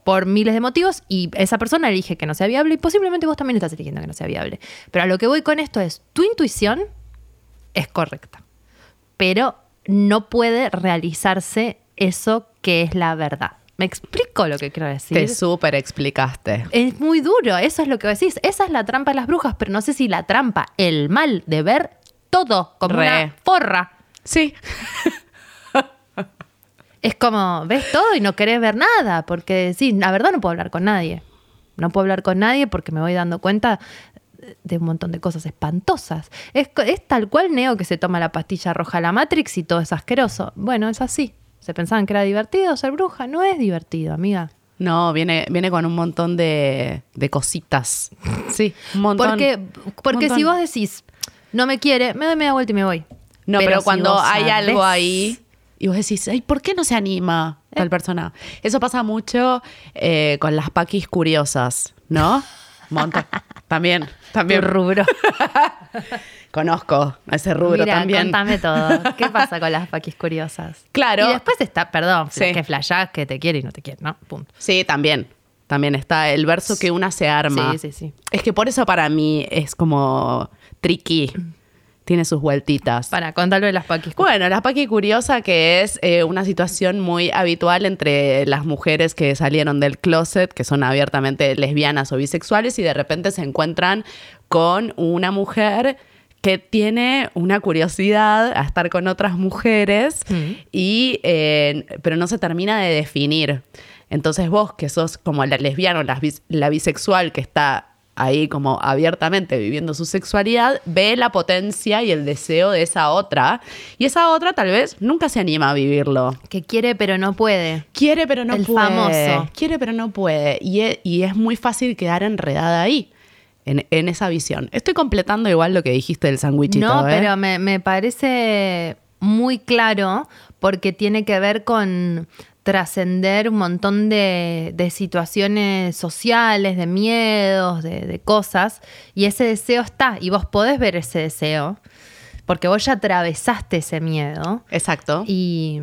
por miles de motivos y esa persona elige que no sea viable y posiblemente vos también estás eligiendo que no sea viable. Pero a lo que voy con esto es, tu intuición es correcta, pero no puede realizarse eso que es la verdad. ¿Me explico lo que quiero decir?
Te súper explicaste.
Es muy duro, eso es lo que decís. Esa es la trampa de las brujas, pero no sé si la trampa, el mal de ver todo como
Re.
una forra.
Sí.
Es como, ves todo y no querés ver nada, porque sí, la verdad no puedo hablar con nadie. No puedo hablar con nadie porque me voy dando cuenta de un montón de cosas espantosas. Es, es tal cual Neo que se toma la pastilla roja la Matrix y todo es asqueroso. Bueno, es así. Se pensaban que era divertido ser bruja. No es divertido, amiga.
No, viene, viene con un montón de, de cositas. Sí, un montón.
Porque, porque
montón.
si vos decís, no me quiere, me doy media vuelta y me voy.
No, pero, cuando hay algo ahí y vos decís, ay, ¿por qué no se anima
Eh.
tal persona? Eso pasa mucho eh, con las paquis curiosas, ¿no? Montón. también,
Tu
también.
rubro.
Conozco a ese rubro
Mira,
también.
contame todo. ¿Qué pasa con las paquis curiosas?
Claro.
Y después está, perdón,
Sí.
que flashás que te quiere y no te quiere, ¿no? Punto.
Sí, también. También está el verso que una se arma.
Sí, sí, sí.
Es que por eso para mí es como tricky. Tiene sus vueltitas.
Para contarlo de las paquis.
Bueno, la paqui curiosa que es eh, una situación muy habitual entre las mujeres que salieron del closet, que son abiertamente lesbianas o bisexuales y de repente se encuentran con una mujer que tiene una curiosidad a estar con otras mujeres
Mm.
y eh, pero no se termina de definir. Entonces vos que sos como la lesbiana o la, bis- la bisexual que está ahí como abiertamente viviendo su sexualidad, ve la potencia y el deseo de esa otra y esa otra tal vez nunca se anima a vivirlo.
Que quiere pero no puede.
Quiere pero no
El
puede.
famoso.
Quiere pero no puede. Y es, y es muy fácil quedar enredada ahí, en, en esa visión. Estoy completando igual lo que dijiste del sándwichito.
No,
¿eh?
pero me, me parece muy claro porque tiene que ver con trascender un montón de, de situaciones sociales, de miedos, de, de cosas, y ese deseo está, y vos podés ver ese deseo, porque vos ya atravesaste ese miedo,
Exacto.
y,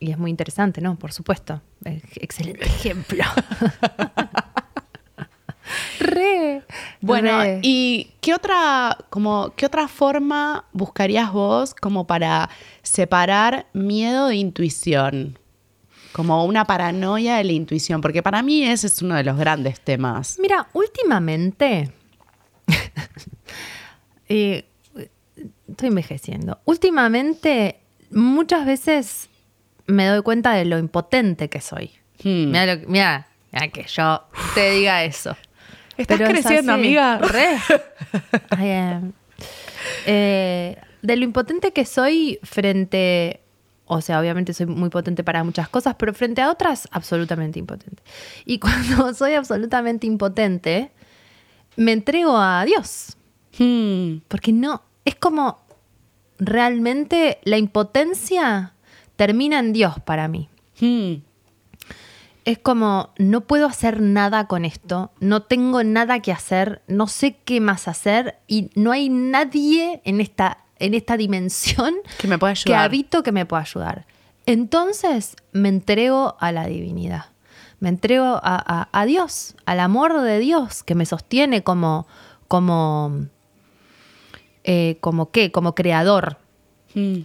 y es muy interesante, ¿no? Por supuesto. Excelente ejemplo. Re.
Bueno,
re.
¿y qué otra, como, qué otra forma buscarías vos como para separar miedo de intuición? Como una paranoia de la intuición, porque para mí ese es uno de los grandes temas.
Mira, últimamente. eh, estoy envejeciendo. Últimamente, muchas veces me doy cuenta de lo impotente que soy.
Hmm.
Mira, que- yo te diga eso.
Estás
Pero
creciendo, amiga.
Re. I am. Eh, de lo impotente que soy frente. O sea, obviamente soy muy potente para muchas cosas, pero frente a otras, absolutamente impotente. Y cuando soy absolutamente impotente, me entrego a Dios.
Hmm.
Porque no, es como realmente la impotencia termina en Dios para mí.
Hmm.
Es como, no puedo hacer nada con esto, no tengo nada que hacer, no sé qué más hacer y no hay nadie en esta, en esta dimensión
Que me
habito que me pueda ayudar. Entonces me entrego a la divinidad, me entrego a, a- a Dios, al amor de Dios que me sostiene como, como, eh, como qué, como creador.
Hmm.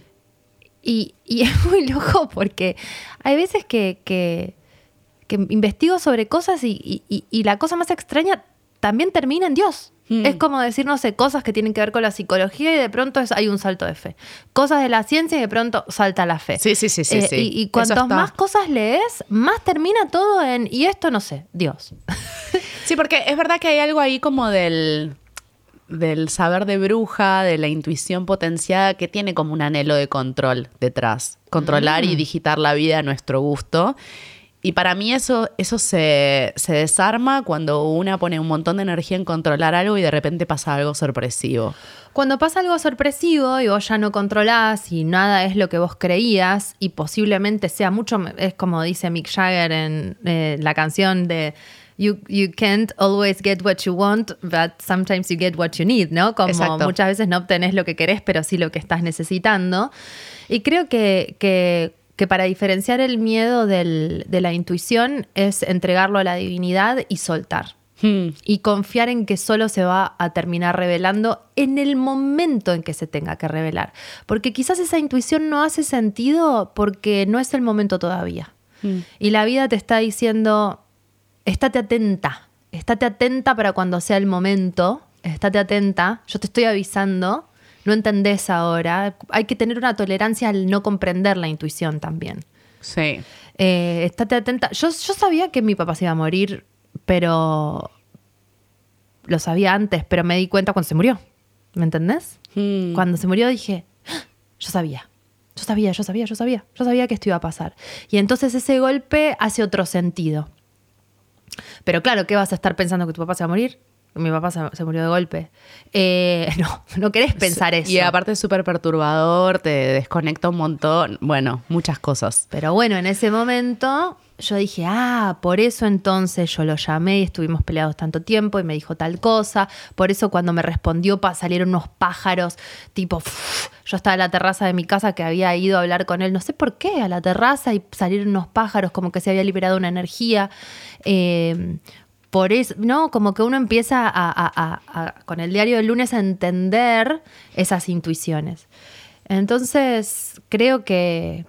Y, y es muy loco porque hay veces que, que- que investigo sobre cosas y- y la cosa más extraña también termina en Dios.
Mm.
Es como decir, no sé, cosas que tienen que ver con la psicología y de pronto es- hay un salto de fe. Cosas de la ciencia y de pronto salta la fe.
Sí, sí, sí, sí,
Eh,
sí.
Y,
está.
más cosas lees, más termina todo en, y esto no sé, Dios.
Sí, porque es verdad que hay algo ahí como del, del saber de bruja, de la intuición potenciada, que tiene como un anhelo de control detrás. Controlar y digitar la vida a nuestro gusto. Y para mí eso, eso se, se desarma cuando una pone un montón de energía en controlar algo y de repente pasa algo sorpresivo.
Cuando pasa algo sorpresivo y vos ya no controlás y nada es lo que vos creías y posiblemente sea mucho, es como dice Mick Jagger en eh, la canción de you, you can't always get what you want, but sometimes you get what you need, ¿no? Como
Exacto.
muchas veces no obtenés lo que querés, pero sí lo que estás necesitando. Y creo que, que- que para diferenciar el miedo del- de la intuición es entregarlo a la divinidad y soltar
Hmm.
y confiar en que solo se va a terminar revelando en el momento en que se tenga que revelar. Porque quizás esa intuición no hace sentido porque no es el momento todavía.
Mm.
Y la vida te está diciendo, estate atenta, estate atenta para cuando sea el momento, estate atenta, yo te estoy avisando, no entendés ahora, hay que tener una tolerancia al no comprender la intuición también.
Sí.
Eh, estate atenta. Yo, yo sabía que mi papá se iba a morir, pero lo sabía antes, pero me di cuenta cuando se murió. ¿Me entendés?
Hmm.
Cuando se murió dije, "Ah, yo sabía. Yo sabía, yo sabía, yo sabía. Yo sabía que esto iba a pasar. Y entonces ese golpe hace otro sentido. Pero claro, ¿qué vas a estar pensando que tu papá se va a morir? Mi papá se, se murió de golpe. Eh, no, no querés pensar eso.
Y aparte es súper perturbador, te desconecta un montón. Bueno, muchas cosas.
Pero bueno, en ese momento yo dije, ah, por eso entonces yo lo llamé y estuvimos peleados tanto tiempo y me dijo tal cosa. Por eso cuando me respondió salieron unos pájaros, tipo, yo estaba en la terraza de mi casa que había ido a hablar con él, no sé por qué, a la terraza y salieron unos pájaros como que se había liberado una energía. Eh, por eso, ¿no? Como que uno empieza a, a- a- a- con el diario del lunes a entender esas intuiciones. Entonces, creo que,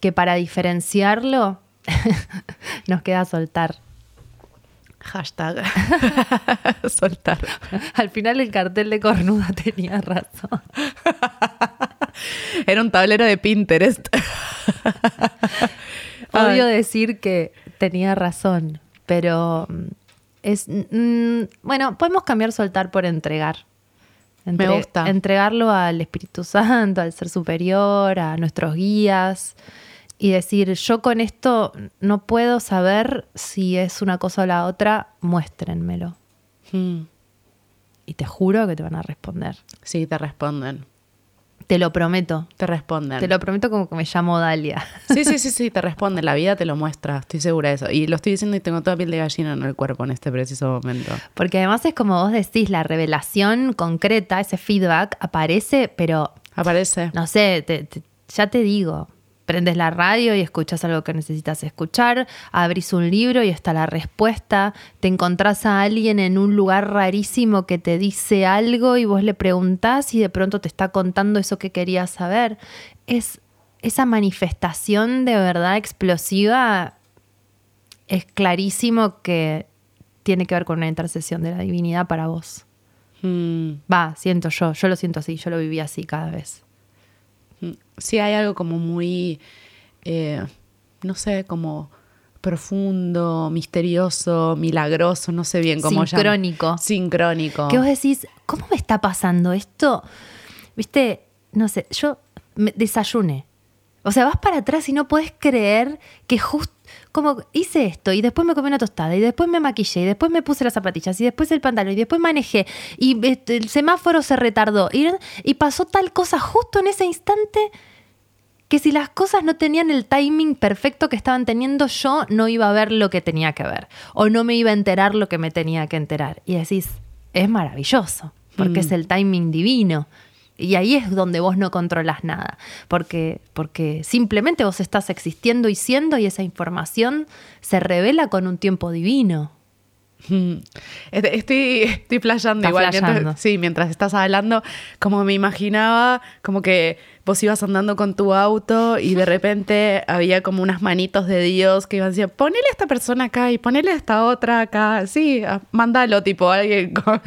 que para diferenciarlo nos queda soltar.
Hashtag. Soltar.
Al final el cartel de cornuda tenía razón.
Era un tablero de Pinterest.
Odio decir que tenía razón, pero mm, es mm, bueno, podemos cambiar soltar por entregar.
Me gusta.
Entregarlo al Espíritu Santo, al Ser Superior, a nuestros guías y decir, yo con esto no puedo saber si es una cosa o la otra, muéstrenmelo.
Hmm.
Y te juro que te van a responder.
Sí, te responden.
Te lo prometo.
Te responden.
Te lo prometo como que me llamo Dalia.
Sí, sí, sí, sí, te responden. La vida te lo muestra. Estoy segura de eso. Y lo estoy diciendo y tengo toda piel de gallina en el cuerpo en este preciso momento.
Porque además es como vos decís, la revelación concreta, ese feedback aparece, pero
Aparece.
no sé, te- te- ya te digo, prendes la radio y escuchas algo que necesitas escuchar, abrís un libro y está la respuesta, te encontrás a alguien en un lugar rarísimo que te dice algo y vos le preguntás y de pronto te está contando eso que querías saber. Es esa manifestación de verdad explosiva es clarísimo que tiene que ver con una intercesión de la divinidad para vos.
Hmm.
Va, siento yo, yo lo siento así, yo lo viví así cada vez.
Sí, hay algo como muy, eh, no sé, como profundo, misterioso, milagroso, no sé bien cómo.
Sincrónico.
Sincrónico.
Que vos decís, ¿cómo me está pasando esto? Viste, no sé, yo me desayuné. O sea, vas para atrás y no puedes creer que justo como hice esto y después me comí una tostada y después me maquillé y después me puse las zapatillas y después el pantalón y después manejé y este, el semáforo se retardó y, y pasó tal cosa justo en ese instante que si las cosas no tenían el timing perfecto que estaban teniendo, yo no iba a ver lo que tenía que ver o no me iba a enterar lo que me tenía que enterar. Y decís, es maravilloso, porque
Mm.
es el timing divino. Y ahí es donde vos no controlas nada, porque, porque simplemente vos estás existiendo y siendo y esa información se revela con un tiempo divino.
Este- Estoy, estoy
Estás
igual. Mientras, sí, mientras estás hablando, como me imaginaba, como que vos ibas andando con tu auto y de repente había como unas manitos de Dios que iban diciendo, ponele a esta persona acá y ponele a esta otra acá. Sí, ah, mándalo, tipo, alguien con,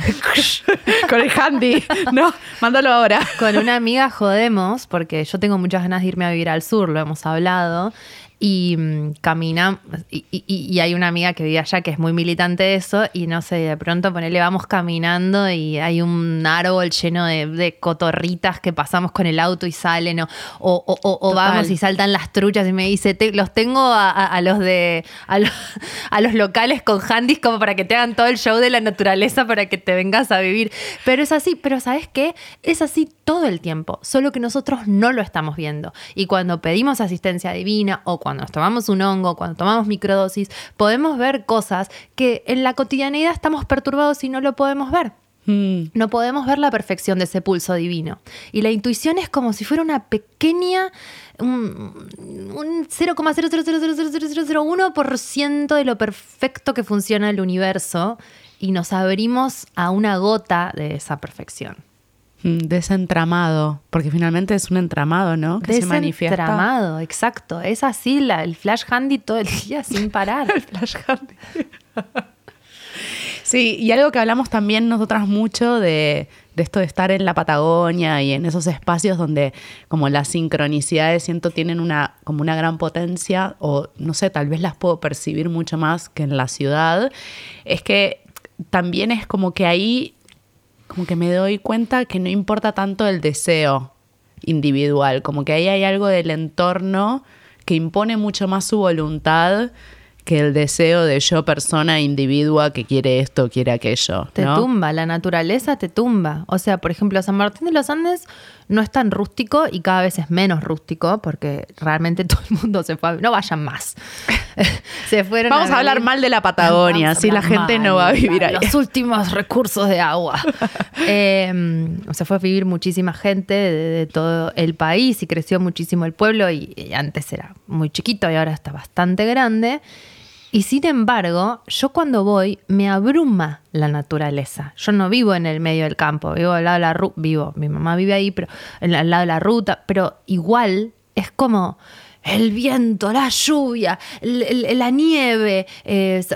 con el handy. No, mándalo ahora.
Con una amiga jodemos, porque yo tengo muchas ganas de irme a vivir al sur, lo hemos hablado, y caminamos, y, y- y hay una amiga que vive allá que es muy militante de eso, y no sé, de pronto ponele, vamos caminando y hay un árbol lleno de, de cotorritas que pasamos con el auto y salen, o, o- o- o- o
Total.
vamos y saltan las truchas y me dice, "Te- los tengo a, a- a los de a los locales con handys como para que te hagan todo el show de la naturaleza para que te vengas a vivir. Pero es así, pero ¿sabes qué? Es así todo el tiempo, solo que nosotros no lo estamos viendo. Y cuando pedimos asistencia divina o cuando nos tomamos un hongo, cuando tomamos microdosis, podemos ver cosas que en la cotidianidad estamos perturbados y no lo podemos ver.
Mm.
No podemos ver la perfección de ese pulso divino. Y la intuición es como si fuera una pequeña, un, un 0,0000001% de lo perfecto que funciona el universo y nos abrimos a una gota de esa perfección.
Mm, De ese entramado, porque finalmente es un entramado, ¿no? Que se manifiesta.
Desentramado, exacto. Es así la, el flash handy todo el día sin parar.
Flash handy. Sí, y algo que hablamos también nosotras mucho de, de esto de estar en la Patagonia y en esos espacios donde como las sincronicidades siento tienen una, como una gran potencia, o no sé, tal vez las puedo percibir mucho más que en la ciudad, es que también es como que ahí, como que me doy cuenta que no importa tanto el deseo individual, como que ahí hay algo del entorno que impone mucho más su voluntad que el deseo de yo persona individua que quiere esto, quiere aquello.
Te tumba, la naturaleza te tumba. O sea, por ejemplo, San Martín de los Andes no es tan rústico y cada vez es menos rústico porque realmente todo el mundo se fue a... No vayan más. se fueron
Vamos a hablar mal de la Patagonia, así la gente
mal,
no va a vivir ahí.
Los últimos recursos de agua. Eh, se fue a vivir muchísima gente de, de todo el país y creció muchísimo el pueblo y, y antes era muy chiquito y ahora está bastante grande. Y sin embargo, yo cuando voy me abruma la naturaleza. Yo no vivo en el medio del campo, vivo al lado de la ruta, vivo, mi mamá vive ahí, pero al lado de la ruta, pero igual es como el viento, la lluvia, la nieve,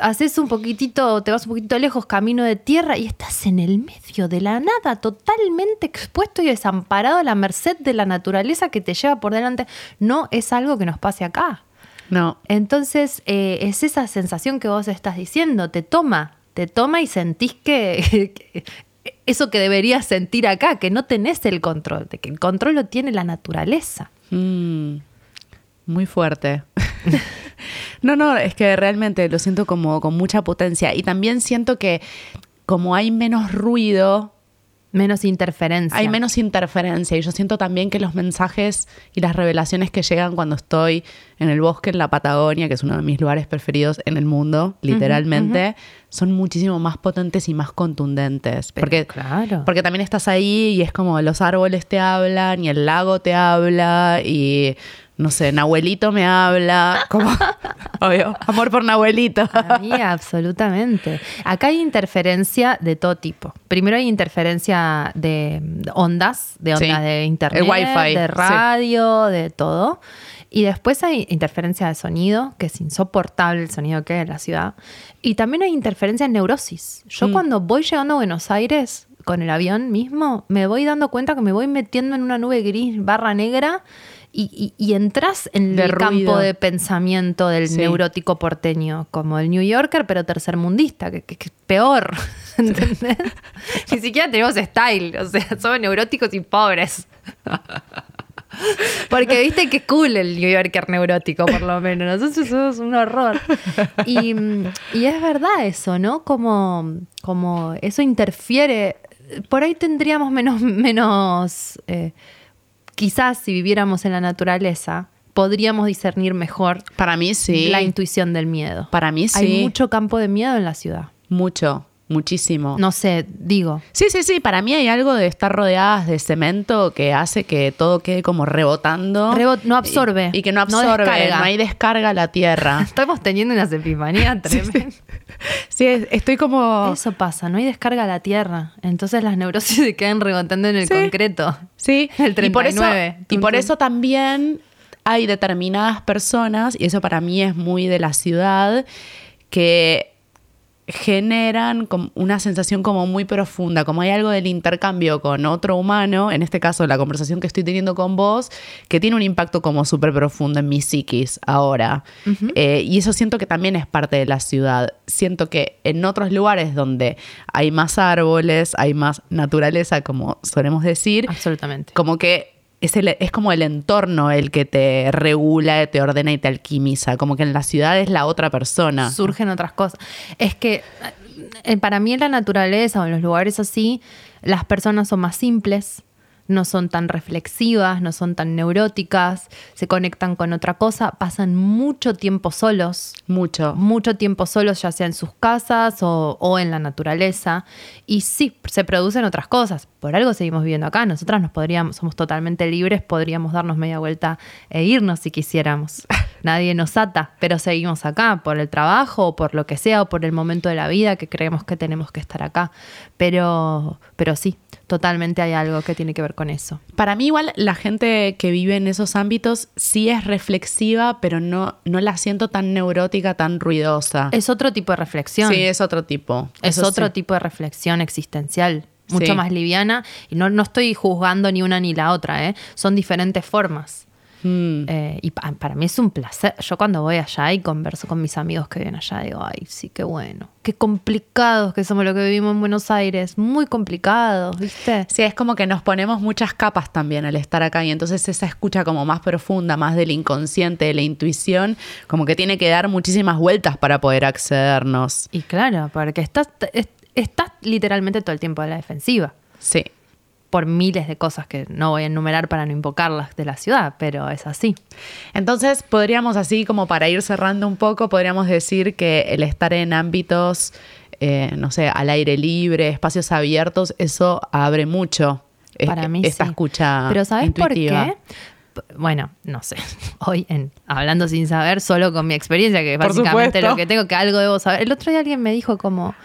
haces un poquitito, te vas un poquitito lejos, camino de tierra y estás en el medio de la nada, totalmente expuesto y desamparado a la merced de la naturaleza que te lleva por delante. No es algo que nos pase acá.
No,
Entonces, eh, es esa sensación que vos estás diciendo, te toma, te toma y sentís que, que eso que deberías sentir acá, que no tenés el control, de que el control lo tiene la naturaleza.
Mm, muy fuerte. no, no, es que realmente lo siento como con mucha potencia. Y también siento que como hay menos ruido,
Menos interferencia.
hay menos interferencia. Y yo siento también que los mensajes y las revelaciones que llegan cuando estoy en el bosque, en la Patagonia, que es uno de mis lugares preferidos en el mundo, literalmente, son muchísimo más potentes y más contundentes.
Pero
porque,
claro.
porque también estás ahí y es como los árboles te hablan y el lago te habla y no sé, Nahuelito me habla, como obvio, amor por Nahuelito.
Amiga, absolutamente. Acá hay interferencia de todo tipo. Primero hay interferencia de ondas, de ondas
Sí.
de internet,
wifi,
de
sí.
radio, de todo. Y después hay interferencia de sonido, que es insoportable el sonido que hay en la ciudad. Y también hay interferencia en neurosis. Yo
Mm.
cuando voy llegando a Buenos Aires con el avión mismo, me voy dando cuenta que me voy metiendo en una nube gris barra negra y, y, y entras en
De
el
ruido.
campo de pensamiento del
Sí.
neurótico porteño, como el New Yorker, pero tercermundista, que, que, que es peor. ¿Entendés? Ni siquiera tenemos style, o sea, somos neuróticos y pobres. Porque viste que cool el New Yorker neurótico, por lo menos. Nosotros somos un horror. Y, y es verdad eso, ¿no? Como, como eso interfiere. Por ahí tendríamos menos, menos eh, quizás si viviéramos en la naturaleza, podríamos discernir mejor
Para mí sí.
la intuición del miedo.
Para mí sí.
Hay mucho campo de miedo en la ciudad.
Mucho, muchísimo.
No sé, digo.
Sí, sí, sí. Para mí hay algo de estar rodeadas de cemento que hace que todo quede como rebotando.
Rebot- no absorbe,
Y, y que no
no
absorbe. No,
descarga.
hay descarga a la tierra.
Estamos teniendo unas epifanías tremendas.
sí, es- estoy como.
Eso pasa, no hay descarga a la tierra. Entonces las neurosis se quedan rebotando en el
Sí.
concreto.
Sí,
El
y por eso,
39.
y por
tum.
eso también hay determinadas personas, y eso para mí es muy de la ciudad, que generan como una sensación como muy profunda, como hay algo del intercambio con otro humano, en este caso la conversación que estoy teniendo con vos, que tiene un impacto como súper profundo en mi psiquis ahora. Eh, y eso siento que también es parte de la ciudad. Siento que en otros lugares donde hay más árboles, hay más naturaleza, como solemos decir,
Absolutamente.
como que es, el- es como el entorno el que te regula, te ordena y te alquimiza. Como que en la ciudad es la otra persona.
Surgen otras cosas. Es que eh, para mí en la naturaleza o en los lugares así, las personas son más simples, no son tan reflexivas, no son tan neuróticas, se conectan con otra cosa, pasan mucho tiempo solos.
Mucho.
mucho tiempo solos, ya sea en sus casas o, o en la naturaleza. Y sí, se producen otras cosas. Por algo seguimos viviendo acá. Nosotras nos podríamos, somos totalmente libres, podríamos darnos media vuelta e irnos si quisiéramos. Nadie nos ata, pero seguimos acá por el trabajo o por lo que sea o por el momento de la vida que creemos que tenemos que estar acá. Pero, pero sí, totalmente hay algo que tiene que ver con eso.
Para mí igual la gente que vive en esos ámbitos sí es reflexiva, pero no, no la siento tan neurótica, tan ruidosa.
Es otro tipo de reflexión.
Sí, es otro tipo.
Es
Eso
otro
sí.
tipo de reflexión existencial, mucho
Sí.
más liviana. Y no, no estoy juzgando ni una ni la otra, ¿eh? son diferentes formas.
Mm.
Eh, y pa- para mí es un placer. Yo cuando voy allá y converso con mis amigos que viven allá, digo, ay, sí, qué bueno. Qué complicados que somos lo que vivimos en Buenos Aires. Muy complicados, ¿viste?
Sí, es como que nos ponemos muchas capas también al estar acá y entonces esa escucha como más profunda, más del inconsciente, de la intuición, como que tiene que dar muchísimas vueltas para poder accedernos.
Y claro, porque estás, est- estás literalmente todo el tiempo a la defensiva.
Sí.
Por miles de cosas que no voy a enumerar para no invocarlas de la ciudad, pero es así.
Entonces podríamos así como para ir cerrando un poco, podríamos decir que el estar en ámbitos, eh, no sé, al aire libre, espacios abiertos, eso abre mucho
Para mí
esta
sí.
escucha
Pero ¿sabes
intuitiva.
por qué? Bueno, no sé. Hoy, en, hablando sin saber, solo con mi experiencia, que
Por
básicamente lo que tengo, que algo debo saber. El otro día alguien me dijo como,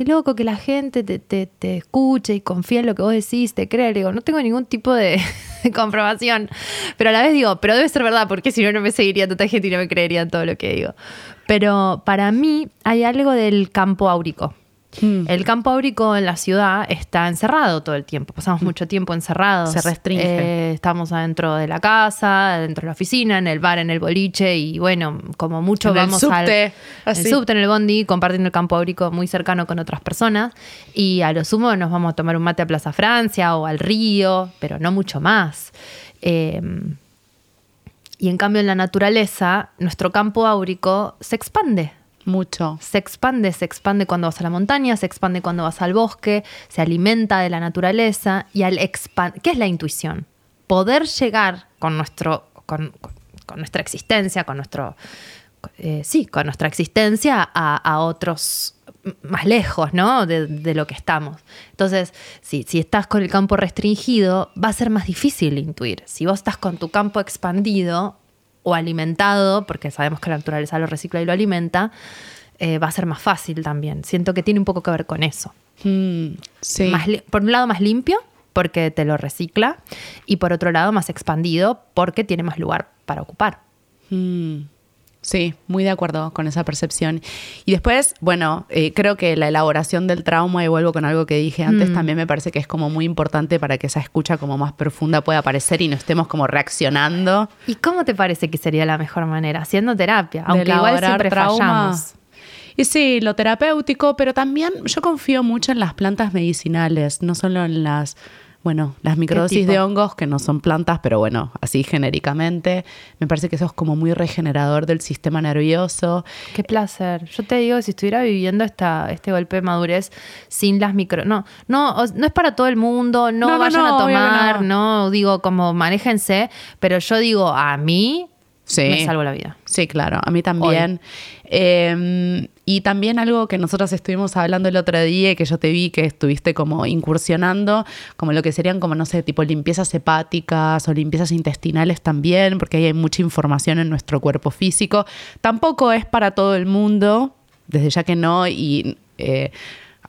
qué loco que la gente te, te, te escuche y confía en lo que vos decís, te cree. Le digo, no tengo ningún tipo de, de comprobación. Pero a la vez digo, pero debe ser verdad, porque si no, no me seguiría tanta gente y no me creería en todo lo que digo. Pero para mí hay algo del campo áurico.
Mm.
El campo áurico en la ciudad está encerrado todo el tiempo. Pasamos mucho tiempo encerrados.
Se restringe.
Eh, estamos adentro de la casa, dentro de la oficina, en el bar, en el boliche y bueno, como mucho
En el
vamos
subte,
al
así.
el subte, en el bondi, compartiendo el campo áurico muy cercano con otras personas y a lo sumo nos vamos a tomar un mate a Plaza Francia o al río, pero no mucho más. Eh, y en cambio en la naturaleza, nuestro campo áurico se expande
Mucho.
se expande, se expande cuando vas a la montaña, se expande cuando vas al bosque, se alimenta de la naturaleza y al expan ¿qué es la intuición? Poder llegar con nuestro con, con- nuestra existencia, con nuestro eh, sí, con nuestra existencia a, otros más lejos, ¿no? De, lo que estamos. Entonces, si, si estás con el campo restringido, va a ser más difícil intuir. Si vos estás con tu campo expandido o alimentado, porque sabemos que la naturaleza lo recicla y lo alimenta, eh, va a ser más fácil también. Siento que tiene un poco que ver con eso.
Mm, sí.
Más li- por un lado, más limpio, porque te lo recicla, y por otro lado, más expandido, porque tiene más lugar para ocupar.
Mm, Sí, muy de acuerdo con esa percepción. Y después, bueno, eh, creo que la elaboración del trauma, y vuelvo con algo que dije antes,
Mm.
también me parece que es como muy importante para que esa escucha como más profunda pueda aparecer y no estemos como reaccionando.
¿Y cómo te parece que sería la mejor manera? Haciendo terapia,
de
aunque igual
elaborar
siempre
trauma.
fallamos.
Y sí, lo terapéutico, pero también yo confío mucho en las plantas medicinales, no solo en las bueno, las microdosis de hongos, que no son plantas, pero bueno, así genéricamente, me parece que eso es como muy regenerador del sistema nervioso.
Qué placer. Yo te digo, si estuviera viviendo esta, este golpe de madurez sin las micro... No, no, no es para todo el mundo, no,
No,
vayan
no,
a tomar,
no.
no. digo como manéjense, pero yo digo, a mí
Sí.
me salvo la vida.
Sí, claro, a mí también. Eh, y también algo que nosotros estuvimos hablando el otro día y que yo te vi que estuviste como incursionando, como lo que serían como, no sé, tipo limpiezas hepáticas o limpiezas intestinales también, porque ahí hay mucha información en nuestro cuerpo físico. Tampoco es para todo el mundo, desde ya que no, y... eh,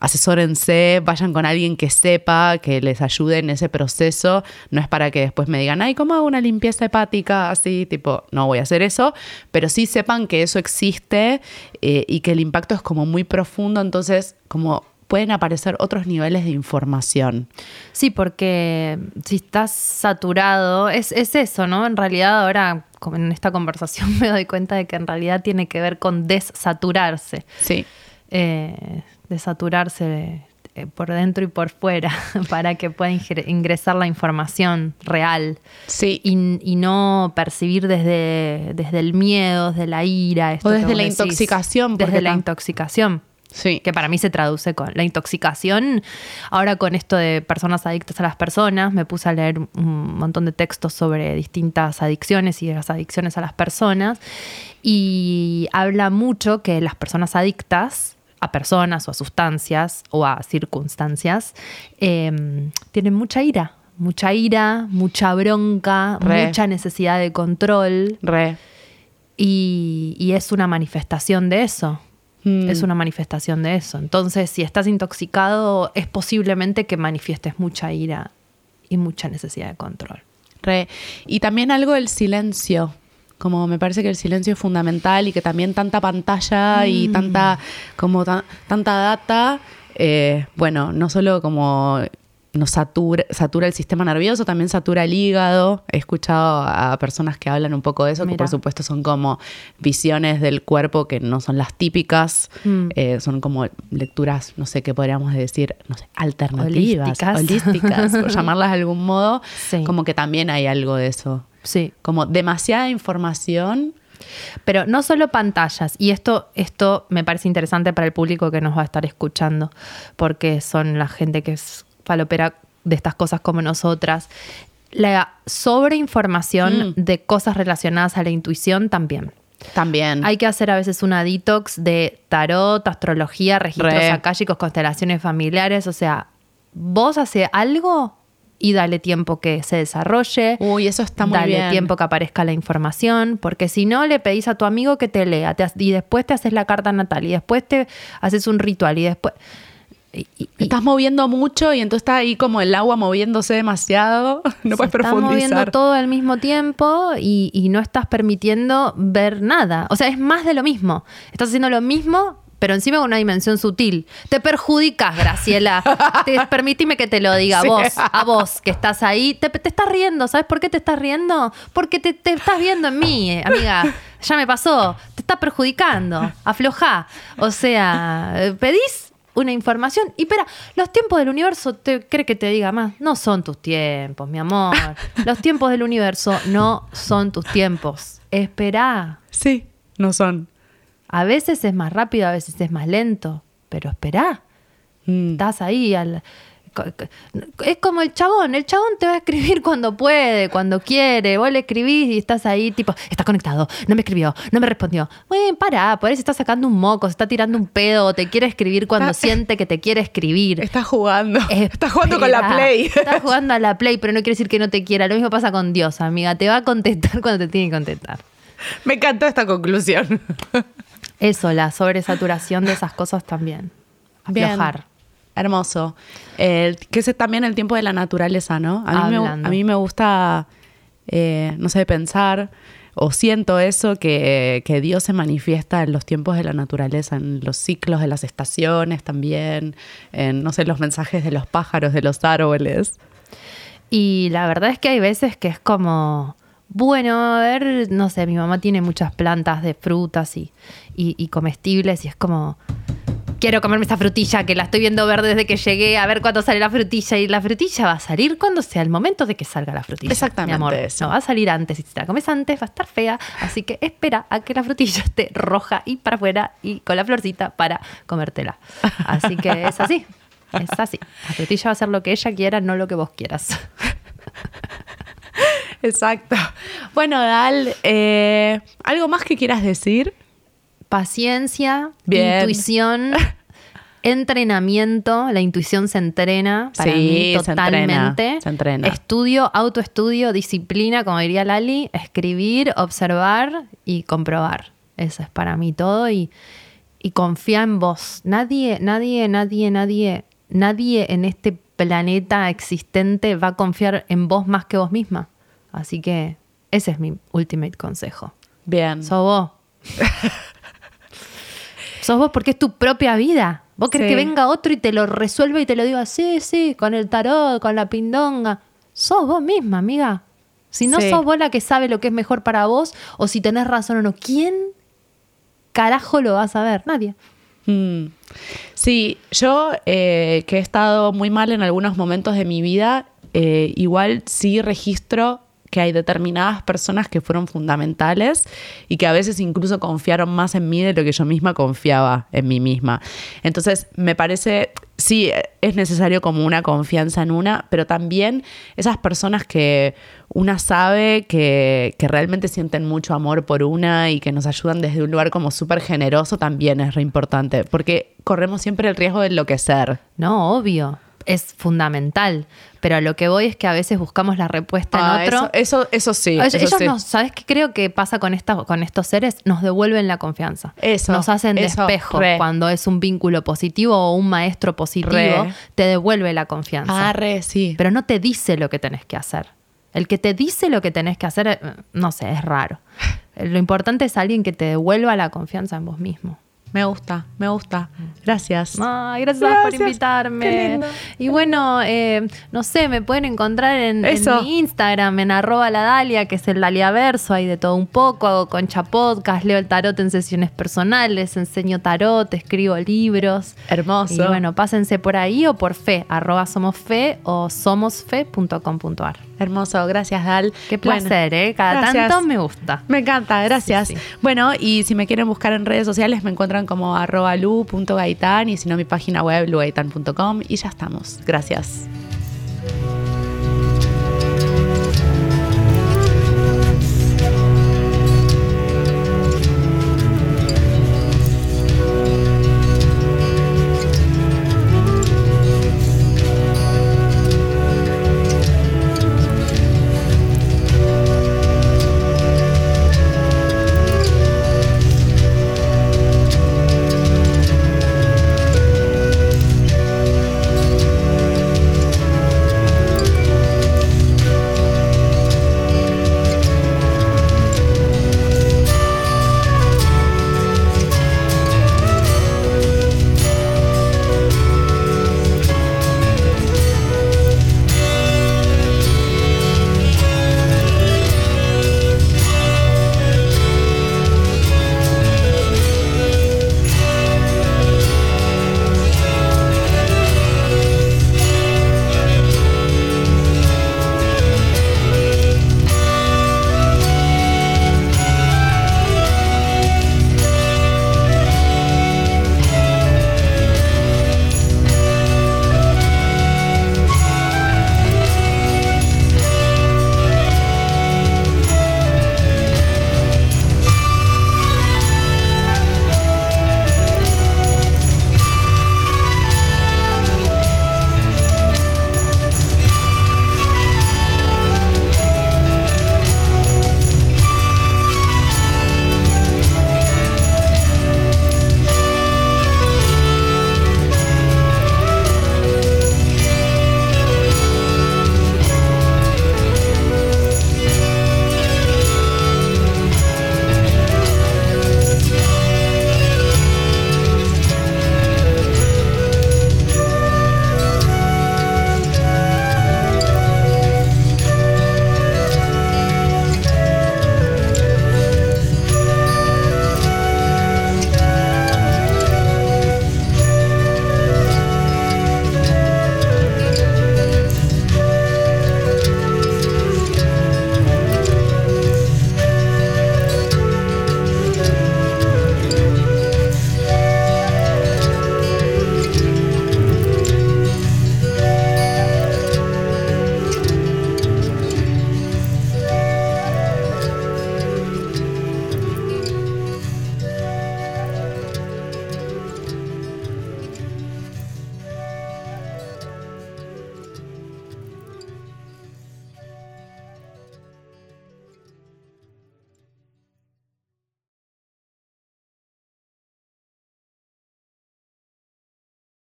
asesórense, vayan con alguien que sepa, que les ayude en ese proceso. No es para que después me digan, ay, ¿cómo hago una limpieza hepática? Así, tipo, no voy a hacer eso. Pero sí sepan que eso existe eh, y que el impacto es como muy profundo. Entonces, como pueden aparecer otros niveles de información.
Sí, porque si estás saturado, es, es eso, ¿no? En realidad ahora como en esta conversación me doy cuenta de que en realidad tiene que ver con desaturarse.
Sí.
eh, desaturarse eh, por dentro y por fuera para que pueda ingre- ingresar la información real
Sí.
y, y no percibir desde, desde el miedo, desde la ira. esto
O desde la
decís.
intoxicación,
Desde la intoxicación.
Sí.
Que para mí se traduce con la intoxicación. Ahora con esto de personas adictas a las personas, me puse a leer un montón de textos sobre distintas adicciones y las adicciones a las personas. Y habla mucho que las personas adictas a personas o a sustancias o a circunstancias eh, tienen mucha ira. Mucha ira, mucha bronca,
Re.
mucha necesidad de control.
Re.
Y, y es una manifestación de eso.
Mm.
Es una manifestación de eso. Entonces, si estás intoxicado, es posiblemente que manifiestes mucha ira y mucha necesidad de control.
Re. Y también algo del silencio. Como me parece que el silencio es fundamental y que también tanta pantalla y
Mm.
tanta, como ta- tanta data, eh, bueno, no solo como nos satura, satura el sistema nervioso, también satura el hígado. He escuchado a personas que hablan un poco de eso, que por supuesto son como visiones del cuerpo que no son las típicas,
Mm.
eh, son como lecturas, no sé qué podríamos decir, no sé, alternativas,
Holísticas.
holísticas, por llamarlas de algún modo,
Sí.
como que también hay algo de eso.
Sí.
Como demasiada información.
Pero no solo pantallas, y esto, esto me parece interesante para el público que nos va a estar escuchando, porque son la gente que es falopera de estas cosas como nosotras. La sobreinformación
Mm.
de cosas relacionadas a la intuición también.
También.
Hay que hacer a veces una detox de tarot, astrología, registros
Re.
akáshicos, constelaciones familiares. O sea, vos hace algo y dale tiempo que se desarrolle.
Uy, eso está muy
dale
bien.
tiempo que aparezca la información, porque si no le pedís a tu amigo que te lea te y después te haces la carta natal y después te haces un ritual y después... y-
Estás moviendo mucho y entonces está ahí como el agua moviéndose demasiado. No puedes
está moviendo
profundizar.
todo al mismo tiempo y, y no estás permitiendo ver nada. O sea, es más de lo mismo. Estás haciendo lo mismo, pero encima con una dimensión sutil. Te perjudicas, Graciela. te, que te lo diga a
Sí.
vos, a vos que estás ahí. Te, te estás riendo. ¿Sabes por qué te estás riendo? Porque te, te estás viendo en mí, eh, amiga. Ya me pasó. Te está perjudicando. Aflojá. O sea, eh, pedís una información. Y espera, los tiempos del universo, ¿te cree que te diga más? No son tus tiempos, mi amor. Los tiempos del universo no son tus tiempos. Esperá.
Sí, no son.
A veces es más rápido, a veces es más lento, pero esperá.
Mm.
Estás ahí al... Es como el chabón, el chabón te va a escribir cuando puede, cuando quiere, vos le escribís y estás ahí tipo, está conectado, no me escribió, no me respondió. Bueno, pará, por ahí se está sacando un moco, se está tirando un pedo, o te quiere escribir cuando
Está-
siente que te quiere escribir.
Estás jugando. Estás jugando con la. Play.
Estás jugando a la Play, pero no quiere decir que no te quiera. Lo mismo pasa con Dios, amiga. Te va a contestar cuando te tiene que contestar.
Me encantó esta conclusión.
Eso, la sobresaturación de esas cosas también.
Bien.
Aflojar.
Hermoso. Que es también el tiempo de la naturaleza, ¿no? A mí, me,
Hablando.
a mí me gusta, eh, no sé, pensar o siento eso, que, que Dios se manifiesta en los tiempos de la naturaleza, en los ciclos de las estaciones también, en, no sé, los mensajes de los pájaros, de los árboles.
Y la verdad es que hay veces que es como, bueno, a ver, no sé, mi mamá tiene muchas plantas de frutas y, y- y comestibles y es como, quiero comerme esta frutilla que la estoy viendo verde desde que llegué, a ver cuándo sale la frutilla. Y la frutilla va a salir cuando sea el momento de que salga la frutilla.
Exactamente
Mi amor.
eso.
No va a salir antes. Y si te la comes antes, va a estar fea. Así que espera a que la frutilla esté roja y para afuera y con la florcita para comértela. Así que es así. Es así. La frutilla va a hacer lo que ella quiera, no lo que vos quieras.
Exacto. Bueno, Dal, eh, ¿algo más que quieras decir?
Paciencia,
Bien.
intuición, entrenamiento. La intuición se entrena para
Sí,
mí
se entrena,
totalmente.
se entrena.
Estudio, autoestudio, disciplina, como diría Lali, escribir, observar y comprobar. Eso es para mí todo y, y confía en vos. Nadie, nadie, nadie, nadie, nadie en este planeta existente va a confiar en vos más que vos misma. Así que ese es mi ultimate consejo.
Bien.
Sos vos. Sos vos porque es tu propia vida. Vos querés
Sí.
que venga otro y te lo resuelva y te lo diga, sí, sí, con el tarot, con la pindonga. Sos vos misma, amiga. Si no
Sí.
sos vos la que sabe lo que es mejor para vos, o si tenés razón o no, ¿quién carajo lo va a saber? Nadie.
Mm. Sí, yo eh, que he estado muy mal en algunos momentos de mi vida, eh, igual sí registro que hay determinadas personas que fueron fundamentales y que a veces incluso confiaron más en mí de lo que yo misma confiaba en mí misma. Entonces, me parece, sí, es necesario como una confianza en una, pero también esas personas que una sabe que, que realmente sienten mucho amor por una y que nos ayudan desde un lugar como súper generoso también es re importante, porque corremos siempre el riesgo de enloquecer.
No, obvio. Es fundamental. Pero a lo que voy es que a veces buscamos la respuesta
Ah,
en otro.
eso, eso, eso sí.
Ellos,
eso
ellos
sí.
nos, ¿sabes qué creo que pasa con, esta, con estos seres? Nos devuelven la confianza.
Eso,
Nos hacen de
eso,
espejo.
re.
Cuando es un vínculo positivo o un maestro positivo,
Re.
te devuelve la confianza.
Ah, re, sí.
Pero no te dice lo que tenés que hacer. El que te dice lo que tenés que hacer, eh, no sé, es raro. Lo importante es alguien que te devuelva la confianza en vos mismo.
Me gusta, me gusta. Gracias.
Ay, gracias, por invitarme.
Qué lindo.
Y bueno, eh, no sé, me pueden encontrar en, mi Instagram, en arroba la Dalia, que es el Dalia Verso, hay de todo un poco, hago concha podcast, leo el tarot en sesiones personales, enseño tarot, escribo libros.
Hermoso.
Y bueno, pásense por ahí o por fe, arroba somos fe o somosfe.com.ar.
Hermoso, gracias, Dal.
Qué
Bueno,
placer, ¿eh? Cada
gracias.
tanto me gusta.
Me encanta, gracias.
Sí, sí.
Bueno, y si me quieren buscar en redes sociales, me encuentran como arroba lu.gaitán y si no, mi página web lugaitán.com y ya estamos. Gracias.